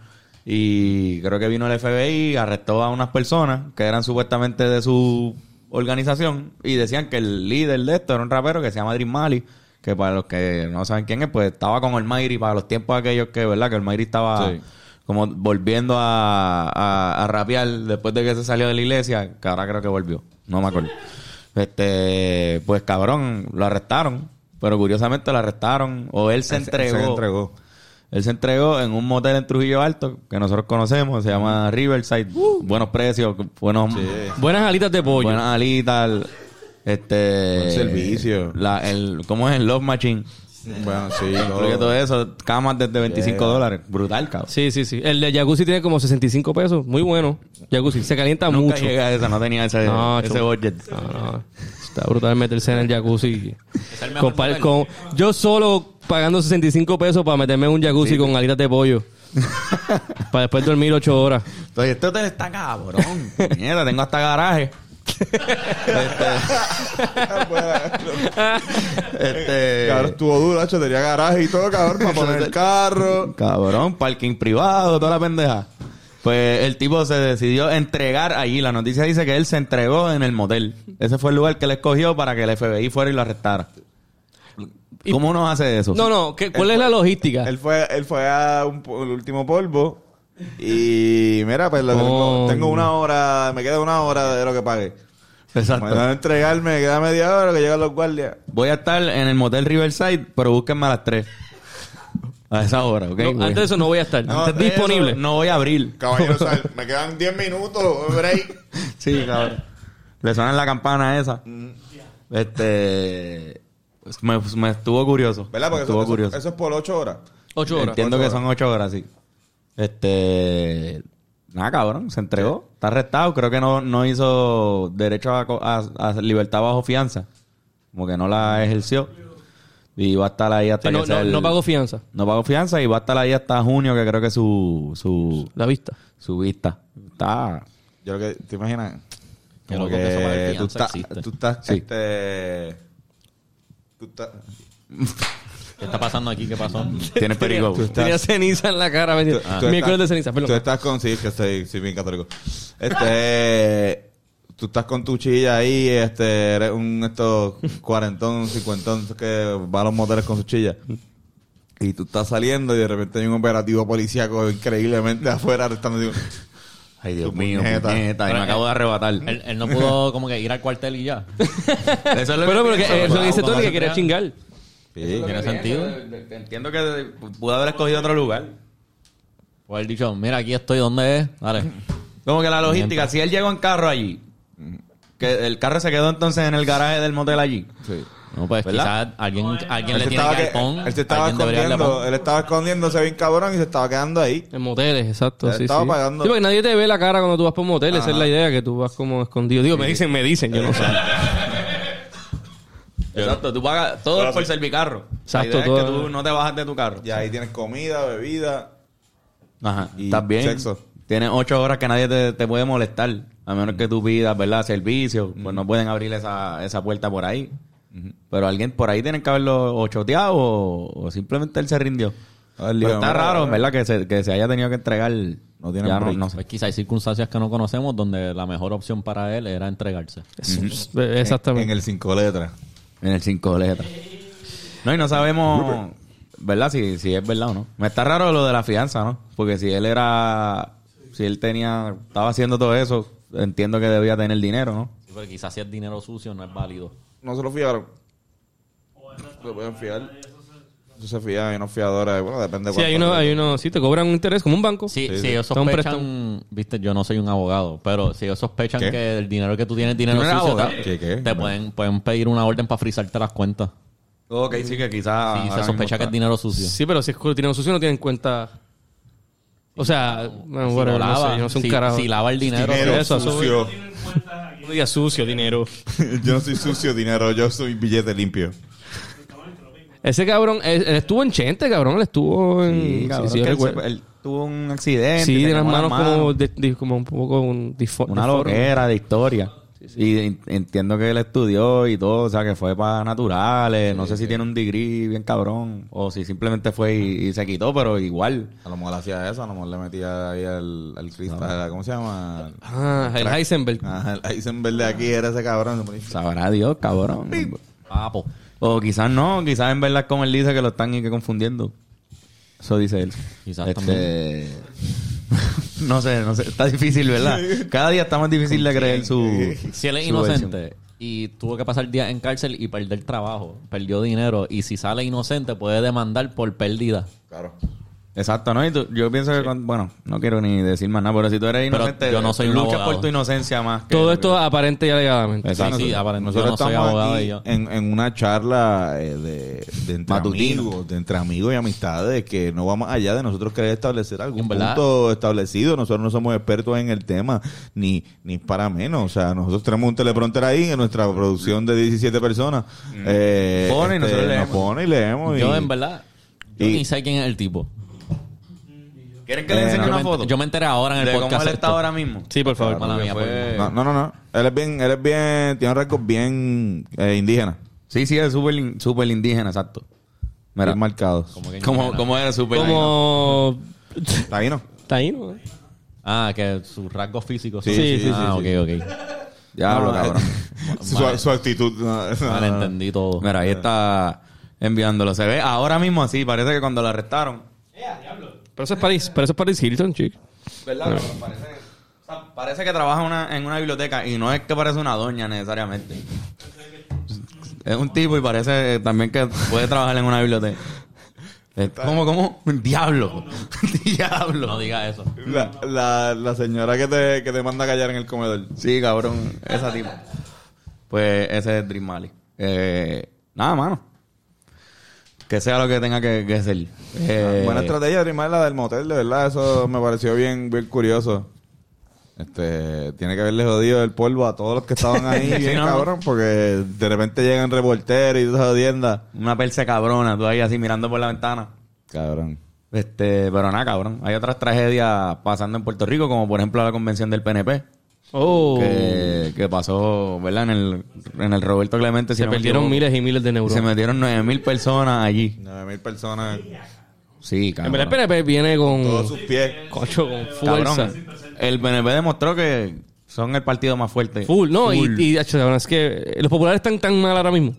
Y creo que vino el FBI, arrestó a unas personas que eran supuestamente de su organización y decían que el líder de esto era un rapero que se llama Dream Mali, que para los que no saben quién es, pues estaba con el Mayri para los tiempos aquellos que, ¿verdad? Que el Mayri estaba
Sí.
Como volviendo a, a, a rapear después de que se salió de la iglesia, que ahora creo que volvió, no me acuerdo. Este, pues cabrón, lo arrestaron, pero curiosamente lo arrestaron, o él se
Él
entregó.
Se entregó.
Él se entregó en un motel en Trujillo Alto, que nosotros conocemos, se llama Riverside, buenos precios, buenos,
Buenas alitas de pollo.
buenas alitas, este,
Buen servicio.
la, el, ¿cómo es? El Love Machine.
Bueno, sí.
Incluye todo eso, camas desde 25
Yeah.
dólares. Brutal, cabrón.
Sí, sí, sí. El de jacuzzi tiene como 65 pesos. Muy bueno. Jacuzzi. Se calienta
Nunca
mucho.
llegué a esa, no tenía ese,
No,
ese budget.
No, no. Está brutal meterse en el jacuzzi.
Es el mejor
Con-
modelo.
con- yo solo pagando 65 pesos para meterme en un jacuzzi con alitas de pollo. para después dormir 8 horas.
Entonces, este hotel está cabrón. Mierda, tengo hasta garaje. Este.
Cabrón, estuvo duro, hacho, tenía garaje y todo, cabrón, para poner el carro.
Cabrón, parking privado, toda la pendeja. Pues el tipo se decidió entregar allí. La noticia dice que él se entregó en el motel. Ese fue el lugar que él escogió para que el FBI fuera y lo arrestara. ¿Cómo uno hace eso?
No, no. ¿qué- ¿Cuál es la logística?
Él fue, él fue a un, el último polvo y mira, pues lo tengo, tengo una hora, me queda una hora de lo que pagué.
Exacto.
Me van a entregarme, me queda media hora que llegan los guardias.
Voy a estar en el motel Riverside, pero búsquenme a las 3. A esa hora, ¿ok?
No, antes de eso no voy a estar.
No,
Está
de eso
disponible.
No voy a abrir.
Caballero, sal, me quedan 10 minutos, break.
Sí, cabrón. Le suena la campana esa. Este. pues, Me, me estuvo curioso.
¿Verdad? Porque
estuvo
eso,
curioso.
eso, eso es por 8 horas.
8 horas.
Entiendo
Ocho
que
horas.
son ocho horas, sí. Este. Nada, cabrón, se entregó. Está arrestado. Creo que no, no hizo derecho a, co- a- a libertad bajo fianza. Como que no la ejerció. Y va a estar ahí hasta
Sí, no,
sea
no,
el-
no pago fianza.
No pagó fianza y va a estar ahí hasta junio, que creo que su, su,
La vista.
su vista. Está.
Yo lo que, ¿te imaginas? Como
loco que
que tú estás, tú estás,
Sí.
este... Tú estás...
¿Qué está pasando aquí? ¿Qué pasó?
Tiene perigo.
tú estás-
Tenía ceniza en la cara. me-
tú- tú
Miércoles de ceniza,
Tú estás con... Sí, que soy, soy bien católico. Este... Tú estás con tu chilla ahí, este, eres un estos cuarentón, cincuentón que va a los moteles con su chilla. Y tú estás saliendo y de repente hay un operativo policíaco increíblemente afuera arrestando. Digo,
Ay, Dios mío,
puñeta.
puñeta, y
Pero,
me acabo de arrebatar.
Él, él no pudo como que ir al cuartel y ya.
Eso es lo
Pero, pero que,
pienso,
eh, eso que dice Tony
vamos
que quería chingar.
Sí.
¿Tiene sentido?
Entiendo que pudo haber escogido otro lugar.
Pues él dicho, mira, aquí estoy, ¿dónde es? Dale.
Como que la logística, si él llegó en carro allí, que el carro se quedó entonces en el garaje del motel allí.
Sí.
No, pues
¿Verdad?
quizás alguien, alguien le tiene
estaba
que pon.
él se estaba escondiendo, él estaba escondiéndose bien cabrón y se estaba quedando ahí.
En moteles, exacto. Sí,
estaba
sí.
pagando.
Sí, porque nadie te ve la cara cuando tú vas por un motel. Esa es la idea, que tú vas como escondido. Digo, me dicen, me dicen, yo no sé.
Exacto, tú pagas todo por servicarro.
Exacto,
La idea es que tú no te bajas de tu carro.
Y ahí tienes comida, bebida.
Ajá.
Y
Estás bien.
sexo.
Tienes ocho horas que nadie te, te puede molestar. A menos que tú pidas, ¿verdad? Servicio. Pues no pueden abrir esa, esa puerta por ahí. Pero alguien por ahí tiene que haberlo o choteado o, o simplemente él se rindió.
A ver,
Pero está raro. ¿verdad? Que se, que se haya tenido que entregar.
No tiene
ya no sé.
Pues quizás hay circunstancias que no conocemos donde la mejor opción para él era entregarse.
Exactamente.
En el cinco letras.
En el cinco letras. No, y no sabemos, ¿verdad? Si, si es verdad o no. Me está raro lo de la fianza, ¿no? Porque si él era, si él tenía, estaba haciendo todo eso, entiendo que debía tener dinero, ¿no?
Sí, pero quizás si es dinero sucio no es válido.
No se lo fiaron. Lo pueden fiar. Eso se fía, hay unos fiadores. Bueno, depende de
Sí, hay
cuánto-
uno, hay uno, sí, te cobran un interés como un banco.
Sí,
Sí,
si ellos sospechan, viste, yo no soy un abogado, pero si ellos sospechan
¿Qué?
que el dinero que tú tienes es dinero
¿Tú no eres
sucio,
abogado?
te,
¿Qué, qué?
te pueden, pueden pedir una orden para frizarte las cuentas.
Ok, sí que quizás...
si
ahora
se sospecha que es dinero sucio.
Sí, pero si es dinero sucio no tiene en cuenta... O sea, bueno,
Si lo
no
lava,
sé, yo no sé un
si,
carajo.
si lava el dinero,
Dinero
eso, eso-
sucio.
No digas sucio, dinero.
yo no soy sucio dinero, yo soy billete limpio.
Ese cabrón, él, él estuvo en Chente, cabrón. Él estuvo en...
Sí,
sí,
cabrón,
sí,
él,
recuerdo.
se- él tuvo un accidente.
Sí, de las manos como, de- de- como un poco un disfo-
Una loquera de historia. Y en- entiendo que él estudió y todo, o sea, que fue para naturales. no sé si tiene un degree bien cabrón o si simplemente fue y, y se quitó, pero igual.
A lo mejor hacía eso, a lo mejor le metía ahí al, al cristal, ¿cómo se llama?
Ah, el Heisenberg.
Ajá, el Eisenberg de aquí era ese cabrón.
Sabrá Dios, cabrón.
papo.
O quizás no, quizás en verdad como él dice que lo están y que confundiendo. Eso dice él.
Quizás
Este, no sé, no sé. Está difícil, ¿verdad? Cada día está más difícil de creer su.
Si él es inocente y tuvo que pasar días en cárcel y perder trabajo, perdió dinero, y si sale inocente puede demandar por pérdida.
Claro.
Exacto, ¿no? Y tú- yo pienso que, cuando- bueno, no quiero ni decir más nada, pero si tú eres
Pero
inocente,
yo no soy un
luchas
abogado.
por tu inocencia más. que
Todo esto
que-
aparente y alegadamente.
Exacto.
Sí, sí, aparentemente
Nosotros
yo no soy
estamos
abogado
aquí
y yo-
en, en una charla eh, de, de entre
Matutino.
amigos, de entre amigos y amistades, que no va más allá de nosotros querer establecer algún punto establecido. Nosotros no somos expertos en el tema, ni, ni para menos. O sea, nosotros tenemos un teleprompter ahí en nuestra producción de 17 personas. Eh,
Pone y nosotros
nos
leemos.
pone y leemos. y-
Yo, en verdad, yo
y-
ni sé quién es el tipo.
¿Quieren que le
Eh,
enseñe
no,
una foto?
yo me enteré ahora en el
de cómo
podcast.
él está
esto.
ahora mismo.
Sí, por favor.
Mala mía,
Fue-
No, no, no, no. Él es bien, él es bien, tiene un rasgos bien eh, indígena.
Sí, sí, es súper in- súper indígena, exacto. Mira,
Bien marcados.
Como que
¿cómo,
indígena.
cómo era súper
Como...
¿Está ahí, no?
Taíno, ¿eh?
Ah, que sus rasgos físicos.
Sí,
son-
sí, sí,
Ah,
sí,
ok,
sí.
ok.
Diablo,
No,
cabrón.
Su, su actitud. no, no,
Vale,
no.
entendí todo.
Mira, ahí está enviándolo. Se ve ahora mismo así. Parece que cuando lo arrestaron.
Pero eso es Paris, pero eso es Paris Hilton, chico.
¿Verdad? Parece, o sea, parece que trabaja una- en una biblioteca y no es que parece una doña necesariamente. Es un tipo y parece también que puede trabajar en una biblioteca. ¿Cómo, cómo? Diablo. Diablo.
No diga eso.
La, la, la señora que te, que te manda a callar en el comedor.
Sí, cabrón. Esa tipa. Pues ese es Dream Mali. Eh, nada, mano. Que sea lo que tenga que, que ser. Eh,
Buena estrategia, primar la del motel, de verdad. Eso me pareció bien, bien curioso. Este, tiene que haberle jodido el polvo a todos los que estaban ahí,
Sí,
bien
¿no?
cabrón, porque de repente llegan reporteros y todas jodiendas.
Una perse cabrona, tú ahí así mirando por la ventana.
Cabrón.
Este, pero nada, cabrón. Hay otras tragedias pasando en Puerto Rico, como por ejemplo la convención del PNP,
Oh.
que, que pasó, ¿verdad? En el, en el Roberto Clemente. si
Se
no
perdieron miles y miles de
Y Se
neuronas.
metieron nueve mil personas allí.
Nueve mil personas,
Sí,
En
cabrón.
verdad, el PNP viene con...
todos sus pies.
Cocho, con fuerza.
Cabrón. El PNP demostró que son el partido más fuerte.
Full, no, y,
Full.
y cabrón, es que los populares están tan mal ahora mismo.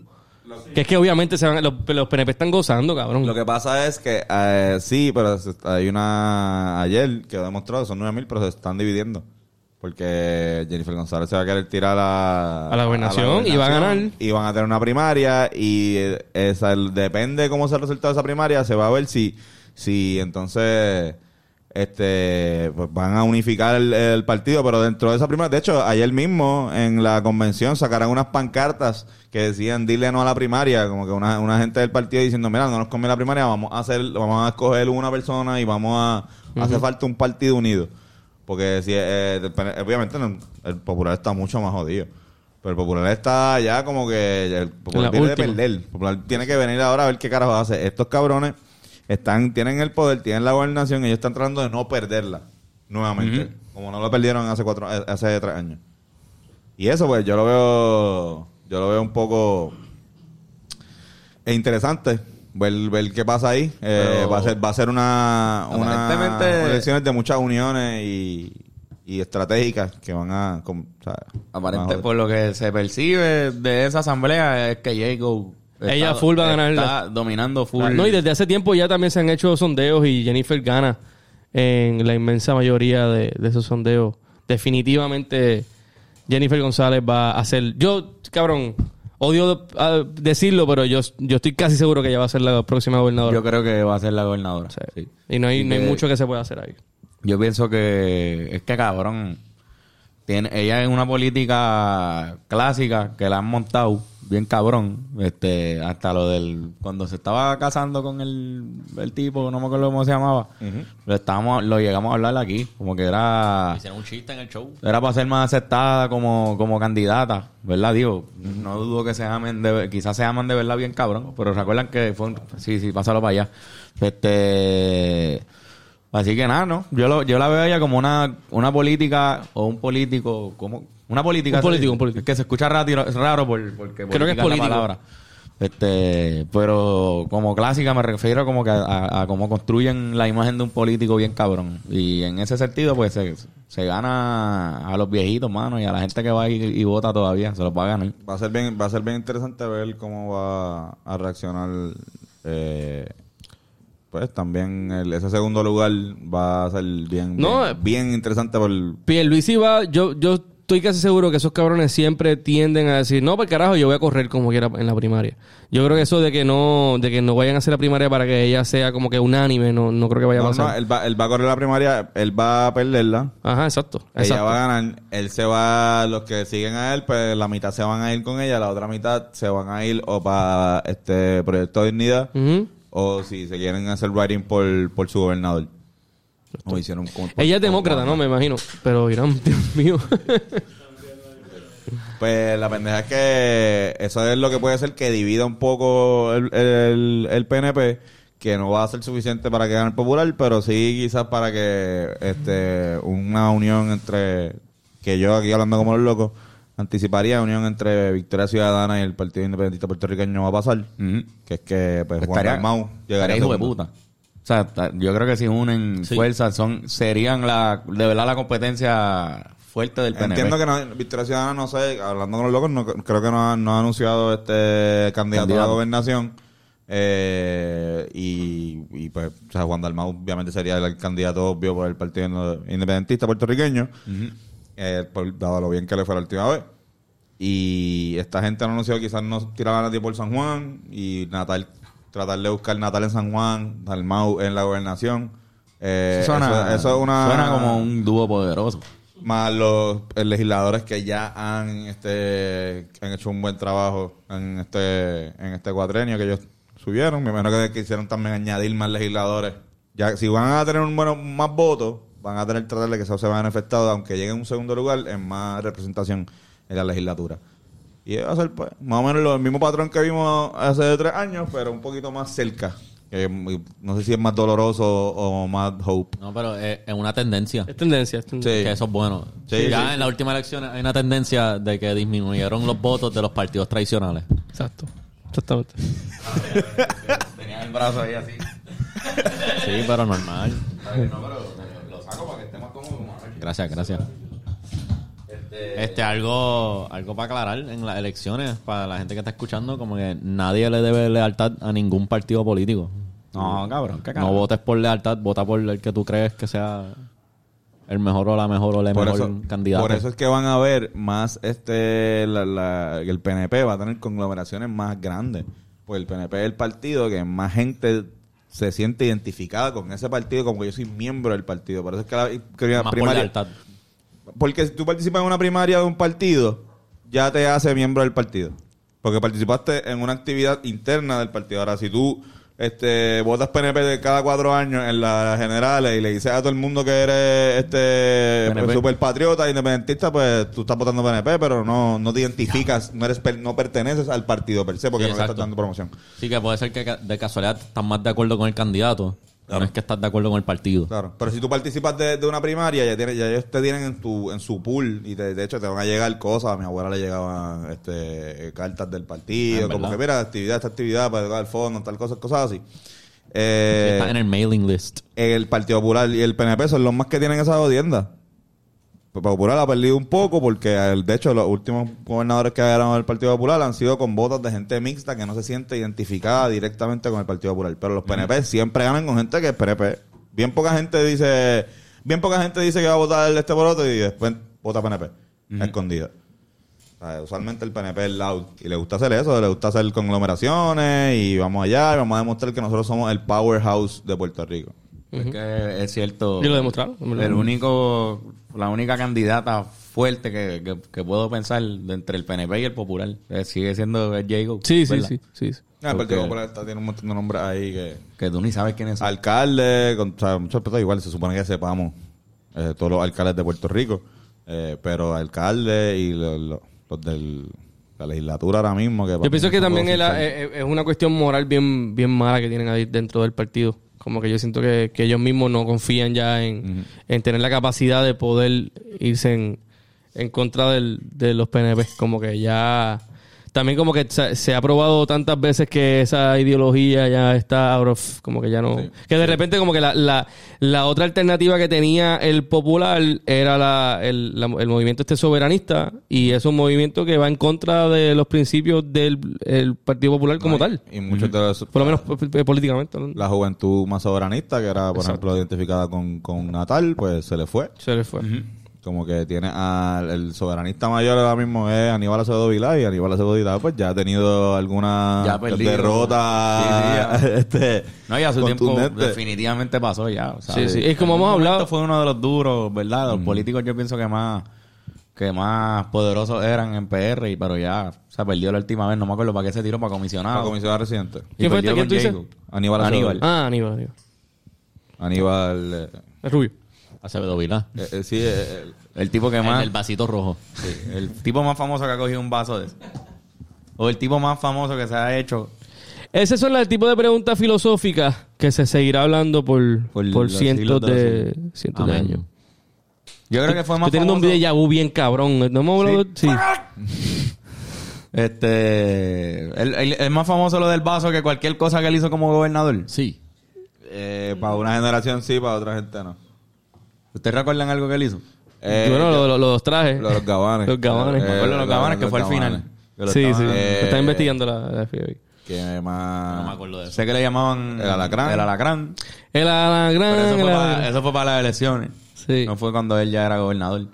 Que es que obviamente se van, los, los PNP están gozando, cabrón.
Lo que pasa es que eh, sí, pero hay una ayer que demostró que son nueve mil, pero se están dividiendo. Porque Jennifer González se va a querer tirar a,
A la gobernación y va a ganar.
Y van a tener una primaria y eh, esa, depende cómo sea el resultado de esa primaria, se va a ver si, si entonces este pues van a unificar el, el partido, pero dentro de esa primaria, de hecho, ayer mismo en la convención sacarán unas pancartas que decían dile no a la primaria, como que una, una gente del partido diciendo, mira, no nos conviene la primaria, vamos a hacer, vamos a escoger una persona y vamos a, hace falta un partido unido. Porque si eh, PN obviamente el popular está mucho más jodido. Pero el popular está ya como que el popular
la
tiene que perder. El popular tiene que venir ahora a ver qué carajo hace. Estos cabrones están, tienen el poder, tienen la gobernación ellos están tratando de no perderla nuevamente. Como no lo perdieron hace cuatro, eh, hace tres años. Y eso pues yo lo veo, yo lo veo un poco es interesante ver, ver qué pasa ahí. Eh,
Pero-
va a ser, va a ser una, una
Aparentemente-
elecciones de muchas uniones y, y estratégicas que van a, com- o sea,
Aparente,
van a-
por lo que se percibe de esa asamblea es que Jacob está-
Ella full va a ganar
Está dominando full.
No, y desde hace tiempo ya también se han hecho sondeos y Jennifer gana en la inmensa mayoría de, de esos sondeos. Definitivamente Jennifer González va a ser... Yo, cabrón, odio ah, decirlo, pero yo, yo estoy casi seguro que ella va a ser la próxima gobernadora.
Yo creo que va a ser la gobernadora.
Sí.
sí.
Y no hay, no hay
que-
mucho que se pueda hacer ahí.
Yo pienso que es que cabrón. Tiene, ella es una política clásica que la han montado bien cabrón. Este, hasta lo del cuando se estaba casando con el, el tipo, no me acuerdo cómo se llamaba. Lo estábamos, lo llegamos a hablar aquí, como que era
Hicieron un chiste en el show.
era para ser más aceptada como, como candidata, ¿verdad? Digo, no dudo que se amen, de, quizás se aman de verdad bien cabrón, pero recuerdan que fue un, sí, sí, pásalo para allá. Este, así que nada, ¿no? Yo lo, yo la veo a ella como una, una política o un político, como, una política.
Un político, un político.
Es que se escucha raro, raro por, porque
Creo que es
política la
político.
palabra. Este, pero como clásica me refiero como que a, a- a cómo construyen la imagen de un político bien cabrón. Y en ese sentido, pues se, se gana a los viejitos, mano, y a la gente que va y, y vota todavía, se los va a ganar.
Va a ser bien, va a ser bien interesante ver cómo va a reaccionar. eh, pues también el- ese segundo lugar va a ser bien,
No,
bien,
eh,
bien interesante por
Pierluisi va, yo, yo estoy casi seguro que esos cabrones siempre tienden a decir, no, pues carajo, yo voy a correr como quiera en la primaria. Yo creo que eso de que no, de que no vayan a hacer la primaria para que ella sea como que unánime, no, no creo que vaya a pasar.
no, él va, él va a correr la primaria, él va a perderla.
Ajá, exacto.
Ella
exacto.
va a ganar, él se va, los que siguen a él, pues la mitad se van a ir con ella, la otra mitad se van a ir o para este Proyecto de Dignidad,
Ujú.
O si se quieren hacer writing por, por su gobernador. Como hicieron con- por-
Ella es demócrata. ¿no? Me imagino. Pero Irán, Dios mío.
Pues la pendeja es que eso es lo que puede ser que divida un poco el, el, el PNP, que no va a ser suficiente para que gane el popular, pero sí quizás para que este una unión entre, que yo aquí hablando como los locos, anticiparía unión entre Victoria Ciudadana y el Partido Independentista Puertorriqueño va a pasar, que es que pues, Juan
Estaría,
Dalmau
estaría hijo de puta. O sea, yo creo que si unen
Sí.
fuerzas, son, serían la, de verdad la competencia fuerte del PNP.
Entiendo que no, Victoria Ciudadana, no sé, hablando con los locos, no, creo que no ha, no ha anunciado este candidato, a la gobernación. Eh, y, y pues, o sea, Juan Dalmau obviamente sería el candidato obvio por el Partido Independentista puertorriqueño, eh, por- dado lo bien que le fue la última vez. Y esta gente no anunció, quizás no tiraba a nadie por San Juan, y Natal, tratar de buscar Natal en San Juan, Dalmau en la gobernación. Eh,
suena,
eso, eso es una...
suena como un dúo poderoso.
más los eh, legisladores que ya han este han hecho un buen trabajo en este en este cuatrenio que ellos subieron me imagino que quisieron también añadir más legisladores ya si van a tener un bueno más votos van a tener tratar de que eso se vean afectados aunque llegue en un segundo lugar en más representación en la legislatura y va a ser pues, más o menos lo- el mismo patrón que vimos hace tres años pero un poquito más cerca muy- no sé si es más doloroso o más hope
No, pero es, es una tendencia.
es tendencia. Es tendencia.
Sí.
Que eso es bueno.
Sí,
ya
sí.
en las últimas elecciones hay una tendencia de que disminuyeron los votos de los partidos tradicionales.
Exacto. Exactamente.
Tenía el brazo ahí así.
Sí, pero normal.
No, pero lo saco para que esté más cómodo.
Gracias, gracias. Este, algo, algo para aclarar en las elecciones, para la gente que está escuchando, como que nadie le debe lealtad a ningún partido político.
No, cabrón, qué
No votes por lealtad, vota por el que tú crees que sea el mejor o la mejor o la
por
mejor
eso,
candidato.
por eso es que van a ver más este la, la- el PNP va a tener conglomeraciones más grandes. Pues el PNP es el partido que más gente se siente identificada con ese partido como que yo soy miembro del partido. Por eso es que la que
Más
primaria porque si tú participas en una primaria de un partido, ya te hace miembro del partido. Porque participaste en una actividad interna del partido. Ahora, si tú este, votas PNP de cada cuatro años en las generales y le dices a todo el mundo que eres este
PNP.
pues, super patriota, independentista, pues tú estás votando PNP, pero no, no te identificas, no eres no perteneces al partido per se porque
Sí,
no le estás dando promoción.
Sí, que puede ser que de casualidad estás más de acuerdo con el candidato. No es que estás de acuerdo con el partido.
Claro, pero si tú participas de, de una primaria, ya, ellos te tienen en tu en su pool y te- de hecho te van a llegar cosas. A mi abuela le llegaban este, cartas del partido,
Ah, ¿en
como que mira, actividad, esta actividad para llegar al fondo, tal cosa, cosas así. Eh,
en el mailing list.
el Partido Popular y el PNP son los más que tienen esa jodienda. El Popular ha perdido un poco porque, el- de hecho, los últimos gobernadores que ganaron del Partido Popular han sido con votos de gente mixta que no se siente identificada directamente con el Partido Popular. Pero los PNP siempre ganan con gente que es PNP. Bien poca gente dice, bien poca gente dice que va a votar este por otro y después vota PNP, a escondida. O sea, usualmente el PNP es loud y le gusta hacer eso, le gusta hacer conglomeraciones y vamos allá y vamos a demostrar que nosotros somos el powerhouse de Puerto Rico.
Es que es cierto.
Y lo demostraron, en verdad.
El único, la única candidata fuerte que, que, que puedo pensar de entre el PNP y el Popular eh, sigue siendo el Jago.
Sí, sí, sí, sí, sí.
Ah, el Partido
Porque-
Popular está- tiene un montón de nombres ahí que...
Que tú ni sabes quiénes son.
Alcalde, con, o sea, muchos personas igual, se supone que sepamos eh, todos los alcaldes de Puerto Rico, eh, pero alcalde y lo- lo- los de la legislatura ahora mismo... Que
Yo pienso que también es, la- es- es una cuestión moral bien, bien mala que tienen ahí dentro del partido. Como que yo siento que, que ellos mismos no confían ya en, en tener la capacidad de poder irse en, en contra del, de los PNP. Como que ya... También como que se, se ha probado tantas veces que esa ideología ya está out of- como que ya no...
Sí.
que de repente como que la, la, la otra alternativa que tenía el popular era la, el, la- el movimiento este soberanista y es un movimiento que va en contra de los principios del el Partido Popular como tal.
Y muchos de los...
Por lo menos p- p- políticamente. ¿no?
La juventud más soberanista, que era, por
Exacto.
ejemplo, identificada con, con Natal, pues se le fue.
Se le fue.
Como que tiene al el soberanista mayor ahora mismo es Aníbal Acevedo Vilá y Aníbal Acevedo Vilá pues ya ha tenido alguna
Ya perdido.
derrota
Sí, sí,
este,
No, ya su tiempo definitivamente pasó ya. o sea,
Sí, sí. Es como hemos hablado-
Fue uno de los duros, ¿verdad? Los políticos yo pienso que más que más poderosos eran en PR, y, pero ya se perdió la última vez. No me acuerdo para qué se tiró para comisionado.
La comisionada residente.
Y
¿Quién fue este?
con
¿Quién tú dices?
Jacob.
Aníbal Acevedo.
Aníbal.
Ah, Aníbal, Aníbal.
Aníbal eh,
Es rubio.
Acevedo Vilá.
eh, eh, sí eh, eh,
El tipo que más...
el vasito rojo.
sí, el tipo más famoso que ha cogido un vaso de eso. O el tipo más famoso que se ha hecho...
Ese son el tipo de preguntas filosóficas que se seguirá hablando por,
Por
cientos
de
de, cientos de años.
Yo creo que fue más
Estoy teniendo
famoso...
un video vu bien cabrón. ¿No hemos hablado? Sí.
Este... El, el- el más famoso lo del vaso que cualquier cosa que él hizo como gobernador.
Sí.
eh, para una generación sí, para otra gente no.
¿Ustedes recuerdan algo que él hizo?
Eh,
bueno,
yo-
lo- lo- los trajes.
Los gabanes.
Los gabanes.
Me acuerdo de los
Eh,
gabanes que
los
fue al final.
Sí, sí.
Eh,
Está investigando la, la FBI.
Que más...
No me acuerdo de eso.
Sé que le llamaban...
El alacrán.
El alacrán.
El alacrán.
Pero eso
el
fue,
alacrán.
para, eso fue para las elecciones.
Sí.
No fue cuando él ya era gobernador.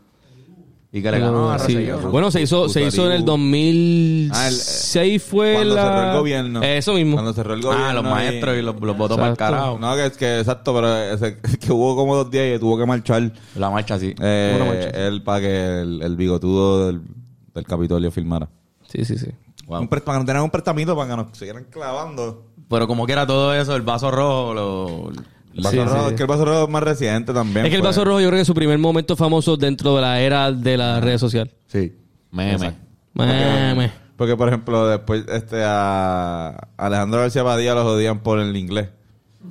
Y que le ganó a
sí.
Rosselló.
Bueno, se hizo, se hizo en el 2006 fue
Cuando
la...
cerró el gobierno.
Eso mismo.
Cuando cerró el gobierno.
Ah, los maestros y los, los votó para el carajo.
No, que es que exacto, pero ese- que hubo como dos días y tuvo que marchar.
La marcha así.
Eh,
Una marcha.
él para que el, el bigotudo del, del Capitolio filmara.
Sí, sí, sí.
Wow.
Un pre- para que no tengan un prestamito, para que nos siguieran clavando.
Pero como quiera todo eso, el vaso rojo, lo...
El vaso
Sí,
rojo,
sí.
es que el vaso rojo es más reciente también.
Es que el
fue-
vaso rojo yo creo que es su primer momento famoso dentro de la era de la red social.
Sí.
Meme.
Mame.
Porque, por ejemplo, después este a Alejandro García Padilla lo jodían por el inglés.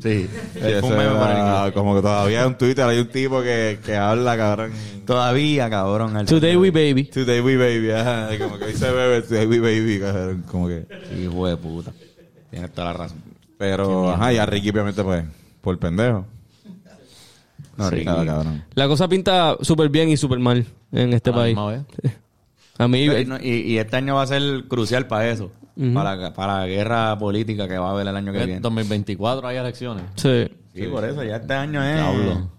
Sí.
Sí, eso
un meme
era
para el inglés.
Como que todavía en Twitter hay un tipo que, que habla, cabrón.
Todavía, cabrón. al-
Today we baby.
Today we baby, ajá. Como que hoy se bebe, today we baby, cabrón. Como que...
Sí, hijo de puta. Tienes toda la razón.
Pero, ajá, y a Ricky obviamente pues, por pendejo.
No,
Sí, nada, cabrón.
La cosa pinta súper bien y súper mal en este
A
país.
misma vez.
A mí,
Y, no- y- este año va a ser crucial para eso. para, la- para la guerra política que va a haber el año que
En
viene.
2024 hay elecciones.
sí.
Sí, por eso. Ya este año es...
Diablo.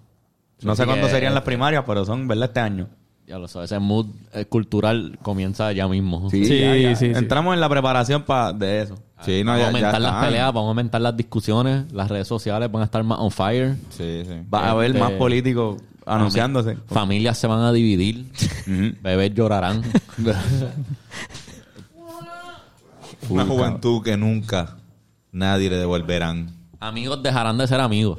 No sé
Sí,
cuándo
eh,
serían las primarias, pero son, ¿verdad? Este año.
Ya lo sabes, ese mood eh, cultural comienza ya mismo.
Sí,
ya, ya.
sí, sí.
Entramos en la preparación pa- de eso.
Sí, no,
Vamos a aumentar las
están.
peleas, vamos a aumentar las discusiones, las redes sociales van a estar más on fire.
Sí, sí.
Va a haber
Este-
más políticos anunciándose.
Familias se van a dividir, bebés llorarán.
Una juventud que nunca nadie le devolverán.
amigos dejarán de ser amigos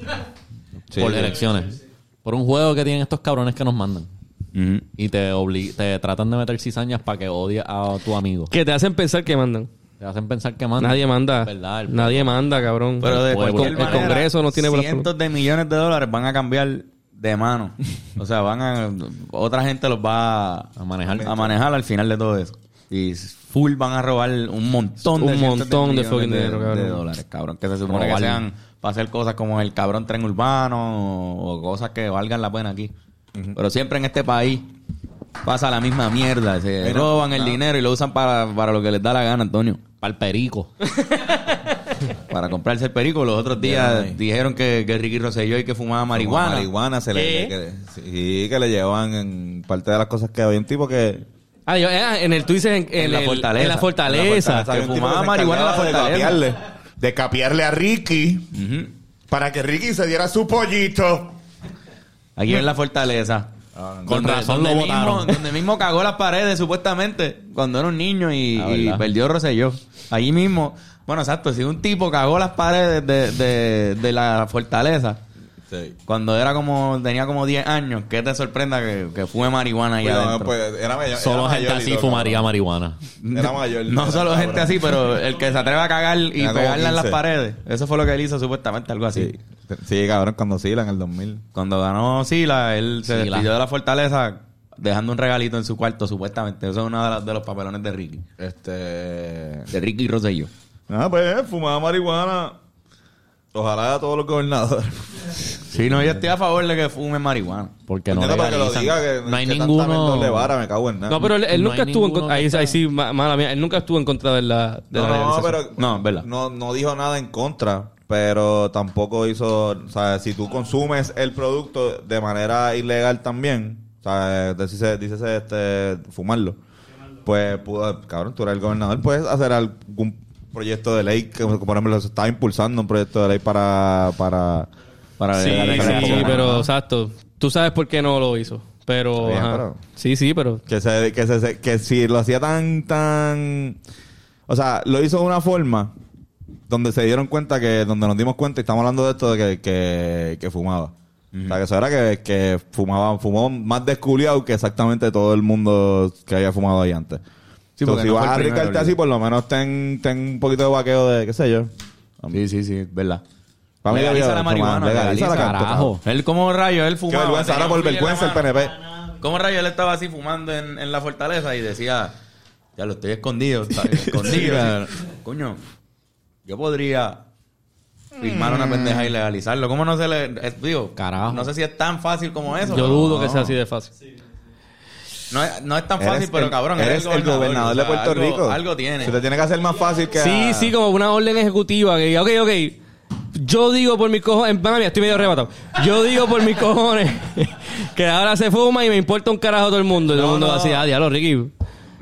Sí,
por
sí.
elecciones. Por un juego que tienen estos cabrones que nos mandan. Y te, te tratan de meter cizañas para que odies a tu amigo.
Que te hacen pensar que mandan.
Te hacen pensar que mandan.
Nadie manda. Nadie manda, cabrón.
Pero de
El pueblo.
cualquier
El
manera,
Congreso no tiene
cientos de millones de dólares van a cambiar de mano. O sea, van a otra gente los va a,
A manejar.
a manejar al final de todo eso. Y full van a robar un montón de
Un montón de dinero,
de
cabrón.
dólares, cabrón, que se supone que sean para hacer cosas como el cabrón tren urbano o, o cosas que valgan la pena aquí. Pero siempre en este país pasa la misma mierda, se
Pero-
roban el
ah.
dinero y lo usan para, para lo que les da la gana, Antonio.
Para el perico.
para comprarse el perico. Los otros días
Ay.
dijeron que, que Ricky Rosselló y que fumaba marihuana.
Como marihuana se le, que, sí, que le llevan en parte de las cosas que había un tipo que
Ah, yo- ah, en el tú dices en, en
En la
el-
fortaleza.
En la fortaleza.
Que fumaba marihuana en la
encargaba de
fortaleza.
capiarle, de capiarle a Ricky
Ujú.
para que Ricky se diera su pollito.
Aquí en la fortaleza.
Con razón lo
mismo,
votaron.
donde mismo cagó las paredes, supuestamente, cuando era un niño y,
Ah,
y perdió Rosselló. Allí mismo, bueno, exacto, si un tipo cagó las paredes de, de, de la fortaleza,
Sí.
cuando era como, tenía como 10 años, que te sorprenda que, que fume marihuana ahí
Cuidado,
adentro.
pues, era mayor,
Solo
era
gente
mayor
así
todo,
fumaría
cabrón.
marihuana.
Era mayor.
No
era
solo
cabrón.
gente así, pero el que se atreve a cagar y pegarla en las
15.
paredes. Eso fue lo que él hizo supuestamente, algo así.
Sí. Sí, cabrón, cuando Sila en el 2000.
Cuando ganó Sila, él se
Sila.
despidió de la fortaleza dejando un regalito en su cuarto, supuestamente. Eso es uno de, los- de los papelones de Ricky.
Este.
De Ricky Rosselló.
Ah, pues, fumaba marihuana. Ojalá a todos los gobernadores.
Sí, no, yo estoy a favor de que fumen marihuana.
Porque no
Coño, para que lo
legalizan.
diga que,
no hay
que
ninguno.
doble vara, me cago en nada.
No, pero él, él
No
nunca estuvo en contra. Ahí, ahí sí, ma- mala mía. Él nunca estuvo en contra de la, de la
no, no, pero
No, es verdad.
No, no dijo nada en contra, pero tampoco hizo, o sea, si tú consumes el producto de manera ilegal también, O sea, dice, dice este, fumarlo. Pues, pudo- cabrón, tú eres el gobernador, puedes hacer algún proyecto de ley, que por ejemplo se está impulsando un proyecto de ley para... para
Para
Sí, sí, pero exacto. Tú sabes por qué no lo hizo.
Bien, pero-
Sí, sí, pero...
que se, que se, que si lo hacía tan, tan, o sea, lo hizo de una forma donde se dieron cuenta que, donde nos dimos cuenta y estamos hablando de esto de que, que, que fumaba. O sea, que eso era que, que fumaba, fumó más desculiado que exactamente todo el mundo que había fumado ahí antes.
Sí, porque
si
no
vas a arriesgarte así, por lo menos ten, ten un poquito de vaqueo de, qué sé yo.
Sí, sí, sí, verdad.
Para mí
Legaliza la marihuana,
legaliza la
legaliza,
canto,
carajo.
Él como rayo, él
Qué
fumaba.
vergüenza,
tenía
ahora por
la
vergüenza el. PNP.
¿Cómo rayo él estaba así fumando en, en la fortaleza y decía, ya lo estoy escondido, está escondido? Coño, yo podría firmar una pendeja y legalizarlo. ¿Cómo no se le... es- digo,
Carajo.
no sé si es tan fácil como eso.
Yo
pero
dudo que sea así de fácil.
No es, no es tan
Eres
fácil, pero
el-
cabrón,
eres el gobernador de
o sea,
Puerto
algo-
Rico.
Algo tiene.
Se te tiene que hacer más fácil que...
Sí,
a-
sí, como una orden ejecutiva que diga, ok, ok. Yo digo por mis cojones, mami, mía, estoy medio arrebatado. Yo digo por mis cojones que ahora se fuma y me importa un carajo todo el mundo. Y todo el
No,
mundo
no.
así, ah, diablo, Ricky.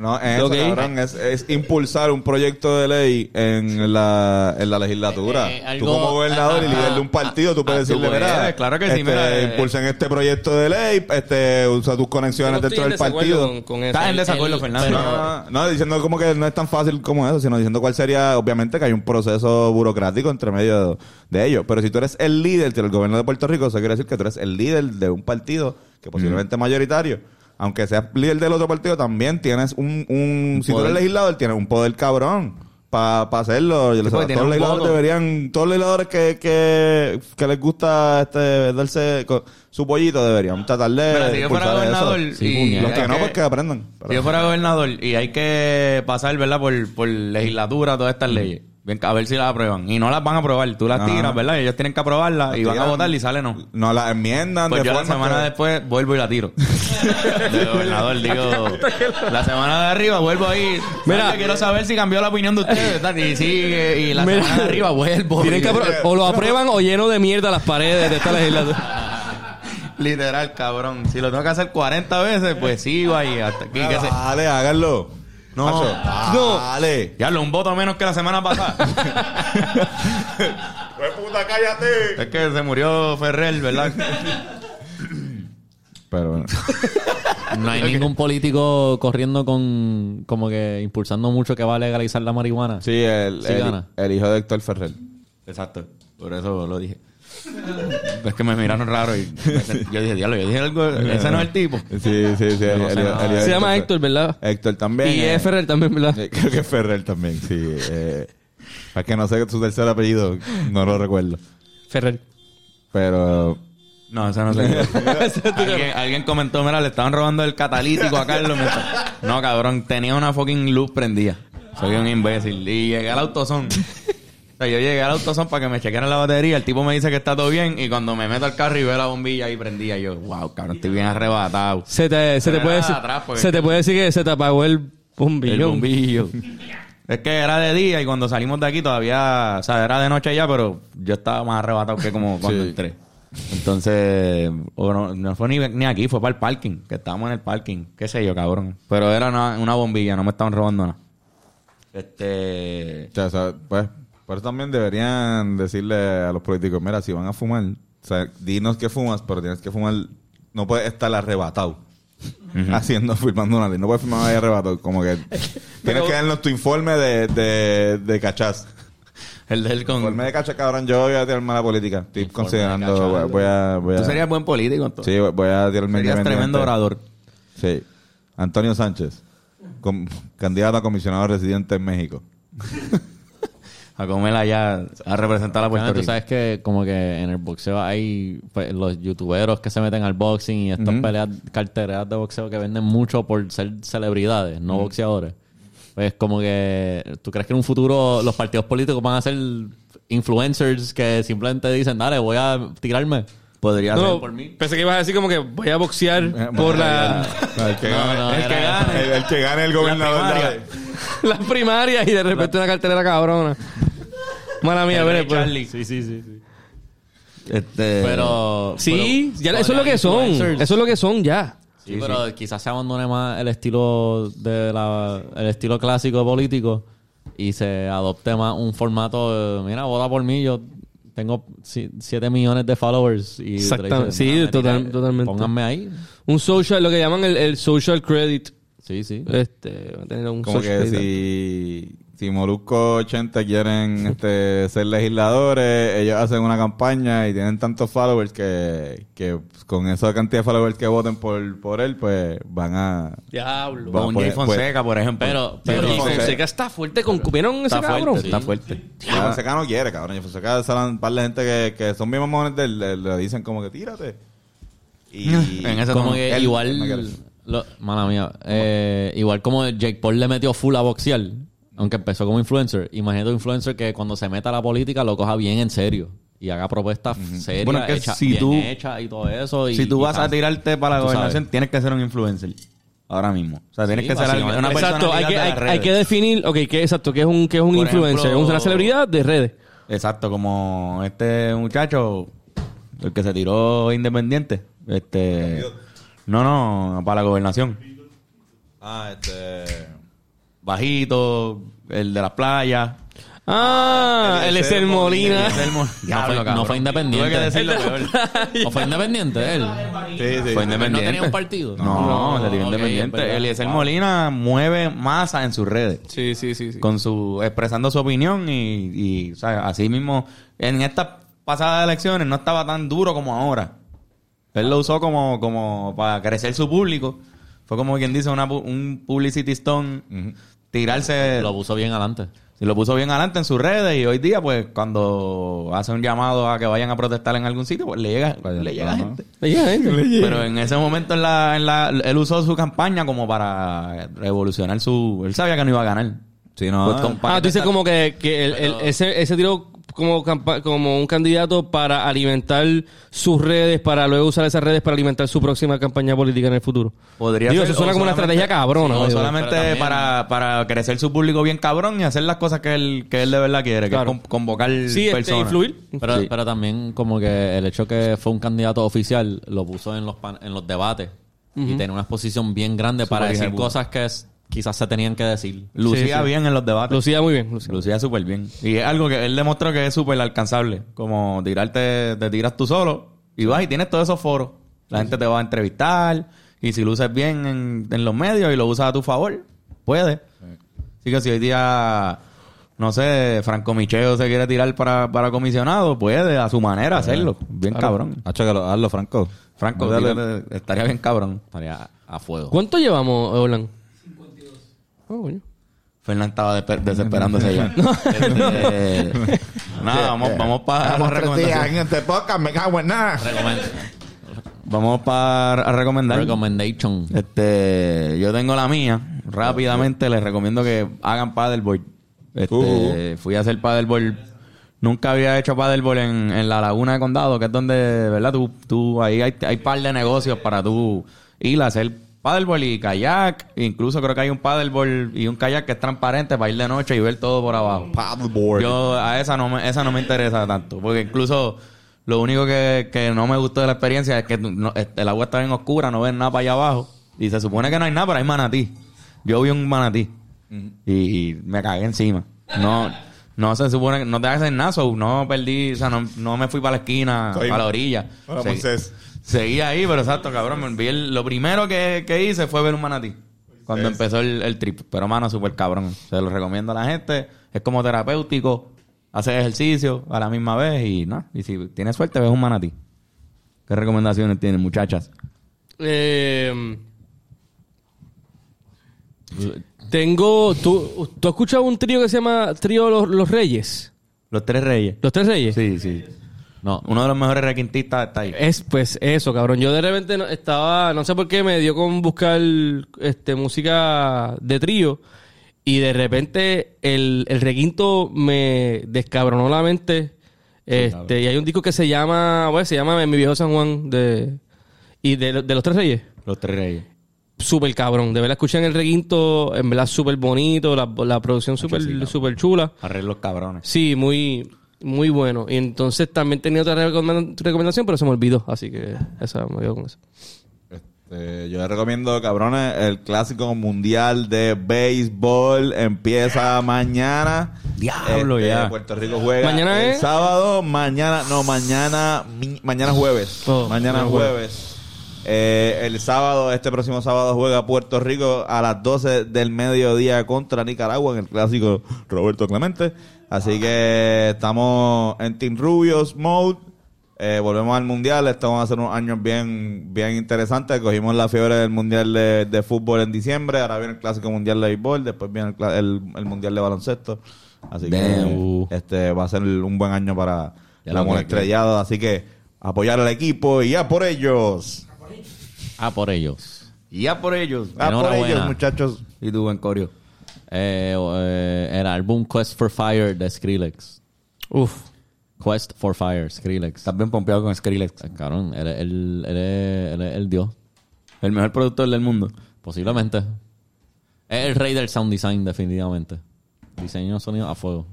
No, es eso,
Ok.
cabrón. Es, es impulsar un proyecto de ley en la, en la legislatura.
Eh, eh,
tú
algo-
como gobernador y
ajá.
líder de un partido, tú puedes
Ah,
decirle, mira,
claro que sí,
este,
mira, eh,
impulsen este proyecto de ley, este, usa tus conexiones dentro del partido.
Con, con.
Estás en desacuerdo,
el-
Fernando.
No, no, no, no, diciendo como que no es tan fácil como eso, sino diciendo cuál sería, obviamente que hay un proceso burocrático entre medio de, de ellos. Pero si tú eres el líder del gobierno de Puerto Rico, eso quiere decir que tú eres el líder de un partido que posiblemente es mayoritario. Aunque seas líder del otro partido, también tienes un, un, si tú eres
poder.
legislador, tienes un poder cabrón para hacerlo. Yo les-
porque tiene
todos los
un
legisladores deberían, todos los legisladores que, que, que les gusta este, darse su pollito deberían tratar de
Mira, si yo fuera
eso.
gobernador
Sí,
y.
Los que no, pues que aprendan.
Si yo fuera gobernador y hay que pasar, ¿verdad? Por, por legislatura todas estas leyes. Bien, A ver si las aprueban. Y no las van a aprobar. Tú las
Ajá.
tiras, ¿verdad? Y ellos tienen que aprobarlas y van a votar y sale no.
No la enmiendan
Pues
de
yo la semana
que-
después vuelvo y la tiro. de gobernador, digo. La semana de arriba vuelvo ahí.
Mira.
Mira, quiero saber si cambió la opinión de ustedes. Y sigue. Y la
Mira.
semana de arriba vuelvo.
Tienen que apro- o lo aprueban o lleno de mierda las paredes de esta legislatura.
Literal, cabrón. Si lo tengo que hacer 40 veces, pues sigo ahí. Hasta aquí, que se-
Dale, háganlo.
No.
Macho,
No.
Dale.
Ya lo un voto menos que la semana pasada.
Pues puta, cállate.
es que se murió Ferrer, ¿verdad?
Pero bueno.
No hay ningún político corriendo con, como que impulsando mucho que va a legalizar la marihuana.
Sí, el,
Sí
el, el hijo de Héctor Ferrer.
Exacto. Por eso lo dije. es que me miraron raro y me- yo dije, diablo, yo dije algo. Ese no es el tipo.
Sí, sí, sí.
no
el- el
Se llama Héctor, ¿verdad?
Héctor también.
Y
eh.
es Ferrer también, ¿verdad?
Eh, Creo que es Ferrer también, sí. Eh, es que no sé su tercer apellido, no lo recuerdo.
Ferrer.
Pero
No, ese no sé. alguien, alguien comentó, mira, le estaban robando el catalítico a Carlos. No, cabrón, tenía una fucking luz prendida. Soy un imbécil. Y llegué al autosón. Sea, yo llegué al autosón para que me chequearan la batería. El tipo me dice que está todo bien. Y cuando me meto al carro y veo la bombilla ahí prendida, yo, wow, cabrón, estoy bien arrebatado.
Se te, se te puede decir,
porque-
se te puede decir que se te apagó el bombillo.
El bombillo. es que era de día y cuando salimos de aquí todavía, o sea, era de noche ya, pero yo estaba más arrebatado que como cuando
Sí.
entré. Entonces, o no, no fue ni, ni aquí, fue para el parking, que estábamos en el parking, qué sé yo, cabrón. Pero era una, una bombilla, no me estaban robando nada. Este...
O sea, pues, por eso también deberían decirle a los políticos, mira, si van a fumar, o sea, dinos que fumas, pero tienes que fumar, no puedes estar arrebatado. Haciendo, firmando una ley. No puedes firmar ahí arrebatado. Como que tienes que darnos tu informe de, de, de cachaz.
El del con...
Informe de cachaz, cabrón, yo voy a tirarme a la política. Estoy considerando, voy, voy a, voy a,
Tú serías buen político, entonces.
sí, voy a tirarme
Serías tremendo orador.
Sí. Antonio Sánchez, candidato a comisionado residente en México.
A comer allá, a representar a Puerto
Tú
Rico.
sabes que como que en el boxeo hay pues, los youtuberos que se meten al boxing y estas peleas, carteras de boxeo que venden mucho por ser celebridades, no boxeadores. Pues como que tú crees que en un futuro los partidos políticos van a ser influencers que simplemente dicen, dale, voy a tirarme.
Podría
No,
ser.
por mí.
pensé que ibas a decir como que voy a boxear por la,
el que gane
el
gobernador.
las primarias y de repente una cartelera cabrona. Mala mía,
Rey
pues.
Charlie.
Sí, sí, sí. sí.
Este...
Pero...
Sí,
pero
ya eso es lo que son.
influencers.
Eso es lo que son ya.
Sí, pero quizás se abandone más el estilo de la, el estilo clásico político y se adopte más un formato de, mira, vota por mí, yo tengo 7 millones de followers y
Exactamente.
te
Sí,
"Mira,
total-
tira-
totalmente.
Pónganme ahí.
Un social, lo que llaman el, el social credit.
Sí, sí.
Este, va a tener un
Como que si, si Molusco 80 quieren este, ser legisladores, ellos hacen una campaña y tienen tantos followers que, que con esa cantidad de followers que voten por, por él, pues van a...
Diablo.
Va-
Con
pues-
Jay Fonseca, por ejemplo.
Pero,
Pero
pero,
y
Fonseca.
Fonseca está fuerte con... ¿Vieron ese
está
cabrón?
fuerte, está fuerte.
Jay Fonseca no quiere, cabrón. Jay Fonseca salen un par de gente que, que son bien mamones de él, le, le dicen como que tírate. Y
En ese
como que
Él-
igual. Lo- mala mía, eh, igual como Jake Paul le metió full a boxear, aunque empezó como influencer, imagínate un influencer que cuando se meta a la política lo coja bien en serio y haga propuestas serias,
Bueno, es que si
bien
tú-
hechas y todo eso. y-
si tú
y
vas a tirarte para la gobernación,
sabes.
tienes que ser un influencer. Ahora mismo. O sea, tienes
Sí,
que ser alguien- una persona
Exacto, hay que, hay, hay que definir, ok, que exacto, que es un, que es un
Por
influencer,
ejemplo-
una celebridad de redes.
Exacto, como este muchacho, el que se tiró independiente. Este. No, no, para la gobernación.
Ah, este...
Bajito, el de las playas.
Ah, el
Eliezer
Eser Molina.
Eliezer Mo-
No fue, no independiente.
Tuve que decirlo peor.
¿O fue independiente él?
Sí, sí.
Fue
¿Él
independiente.
no tenía un partido?
No, se tiró
ok,
independiente.
es verdad.
Eliezer Molina mueve masa en sus redes.
Sí, sí, sí. sí.
con su expresando su opinión y, y o sea, así mismo en estas pasadas elecciones no estaba tan duro como ahora. Él lo usó como, como para crecer su público. Fue como quien dice una, pu- un publicity stone, tirarse,
Lo puso bien adelante.
y lo puso bien adelante en sus redes y hoy día pues cuando hace un llamado a que vayan a protestar en algún sitio pues le llega, le llega gente. Pero en ese momento en la, en la, él usó su campaña como para revolucionar su... Él sabía que no iba a ganar.
Sí, no.
Pues,
Ah,
que
tú dices como que, que el- el- ese, ese tiró como, campa- como un candidato para alimentar sus redes, para luego usar esas redes para alimentar su próxima campaña política en el futuro.
Podría
Digo,
ser,
eso suena como una estrategia cabrona.
O
oye.
solamente
también-
para, para crecer su público bien cabrón y hacer las cosas que él, que él de verdad quiere, que es con- convocar
Sí, este,
personas.
influir.
Pero,
Sí.
pero también como que el hecho que fue un candidato oficial lo puso en los pan- en los debates y tenía una exposición bien grande para decir cosas que es- quizás se tenían que decir.
Lucía
Sí, sí.
bien en los debates.
Lucía muy bien. Lucía.
Lucía súper bien. Y es algo que él demostró que es súper alcanzable. Como tirarte, te tiras tú solo y vas y tienes todos esos foros. La gente te va a entrevistar y si luces bien en, en los medios y lo usas a tu favor, puedes. Así que si hoy día, no sé, Franco Micheo se quiere tirar para, para comisionado, puede a su manera hacerlo. Bien cabrón.
Hacho, que lo, hazlo, Franco.
Franco,
Dale.
estaría bien cabrón.
Estaría a fuego.
¿Cuánto llevamos, Orlan? 52. coño.
Fernán estaba desesperándose ya. Este, nada, vamos, vamos para la recomendación.
este podcast, me cago en nada.
Vamos para a recomendar.
recommendation.
Este, yo tengo la mía. Rápidamente les recomiendo que hagan paddleboard. Este,
Uh.
fui a hacer paddleboard. Nunca había hecho paddleboard en, en la laguna de condado, que es donde, ¿verdad? Tú, tú, ahí hay, hay par de negocios para tú ir a hacer paddleboard y kayak. Incluso creo que hay un paddleboard y un kayak que es transparente para ir de noche y ver todo por abajo.
Paddleboard.
Yo a esa no me, esa no me interesa tanto. Porque incluso lo único que, que no me gustó de la experiencia es que no- el agua está bien oscura, no ves nada para allá abajo. Y se supone que no hay nada, pero hay manatí. Yo vi un manatí. Y me cagué encima. No, no se supone que no te hacen nada, so no perdí, o sea, no, no me fui para la esquina, para la orilla.
Bueno,
Segui-
Moisés.
Seguí ahí, pero exacto, cabrón. Me vi el- lo primero que, que hice fue ver un manatí. Cuando empezó el, el trip. Pero, mano, súper cabrón. Se lo recomiendo a la gente. Es como terapéutico. Haces ejercicio a la misma vez y no. Y si tienes suerte, ves un manatí. ¿Qué recomendaciones tienen, muchachas?
Eh, tengo. ¿tú, ¿Tú has escuchado un trío que se llama Trío Los, Los Reyes?
Los tres reyes.
¿Los Tres Reyes?
Sí, sí.
No,
Uno de los mejores requintistas está ahí.
Es pues eso, cabrón. Yo de repente no- estaba, no sé por qué me dio con buscar este música de trío y de repente el, el requinto me descabronó la mente. Este, y hay un disco que se llama, bueno, se llama Mi viejo San Juan de y de, de los tres reyes.
Los tres reyes.
Súper cabrón. De verdad escuchan el requinto, en verdad súper bonito, la, la producción súper súper chula.
Arreglos cabrones.
Sí, muy, muy bueno. Y entonces también tenía otra recomend- recomendación, pero se me olvidó. Así que esa me quedo con eso.
Este, yo les recomiendo, cabrones, el clásico mundial de béisbol empieza mañana.
Diablo,
Este,
ya.
Puerto Rico juega
¿Mañana
el
es?
sábado, mañana, no, mañana, mi- mañana jueves.
Oh,
mañana
mañana
jueves. Eh, el sábado, este próximo sábado juega Puerto Rico a las 12 del mediodía contra Nicaragua en el clásico Roberto Clemente. Así que estamos en Team Rubios Mode. Eh, volvemos al mundial. Esto van a ser unos años bien, bien interesantes. Cogimos la fiebre del mundial de, de fútbol en diciembre. Ahora viene el clásico mundial de béisbol. Después viene el, cla- el- el mundial de baloncesto. Así
Damn.
que este va a ser un buen año para
Ya
la monestrellada. Así que apoyar al equipo y ya por ellos.
Ah, por ellos.
Y ya por ellos.
Ah, por ellos, muchachos.
Y tú, buen corio.
Eh, eh, el álbum Quest for Fire de Skrillex.
Uf.
Quest for Fire, Skrillex.
Estás bien pompeado con Skrillex.
Eh, Cabrón, él, es el- él es- él es el dios.
El mejor productor del mundo.
Posiblemente. Es el rey del sound design, definitivamente. Diseño de sonido a fuego.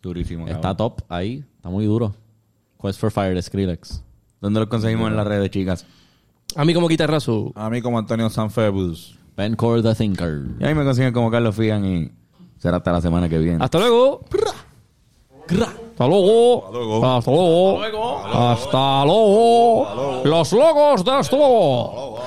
Durísimo.
Está
cabrón.
top ahí. Está muy duro. Quest for Fire de Skrillex.
¿Dónde lo conseguimos en las redes, chicas?
A mí como guitarrazo.
A mí como Antonio Sanfebus.
Ben Core the Thinker.
Y ahí me consiguen como Carlos Figan y será hasta la semana que viene.
Hasta luego. Hasta luego. Hasta luego. Hasta luego. Los logos de esto.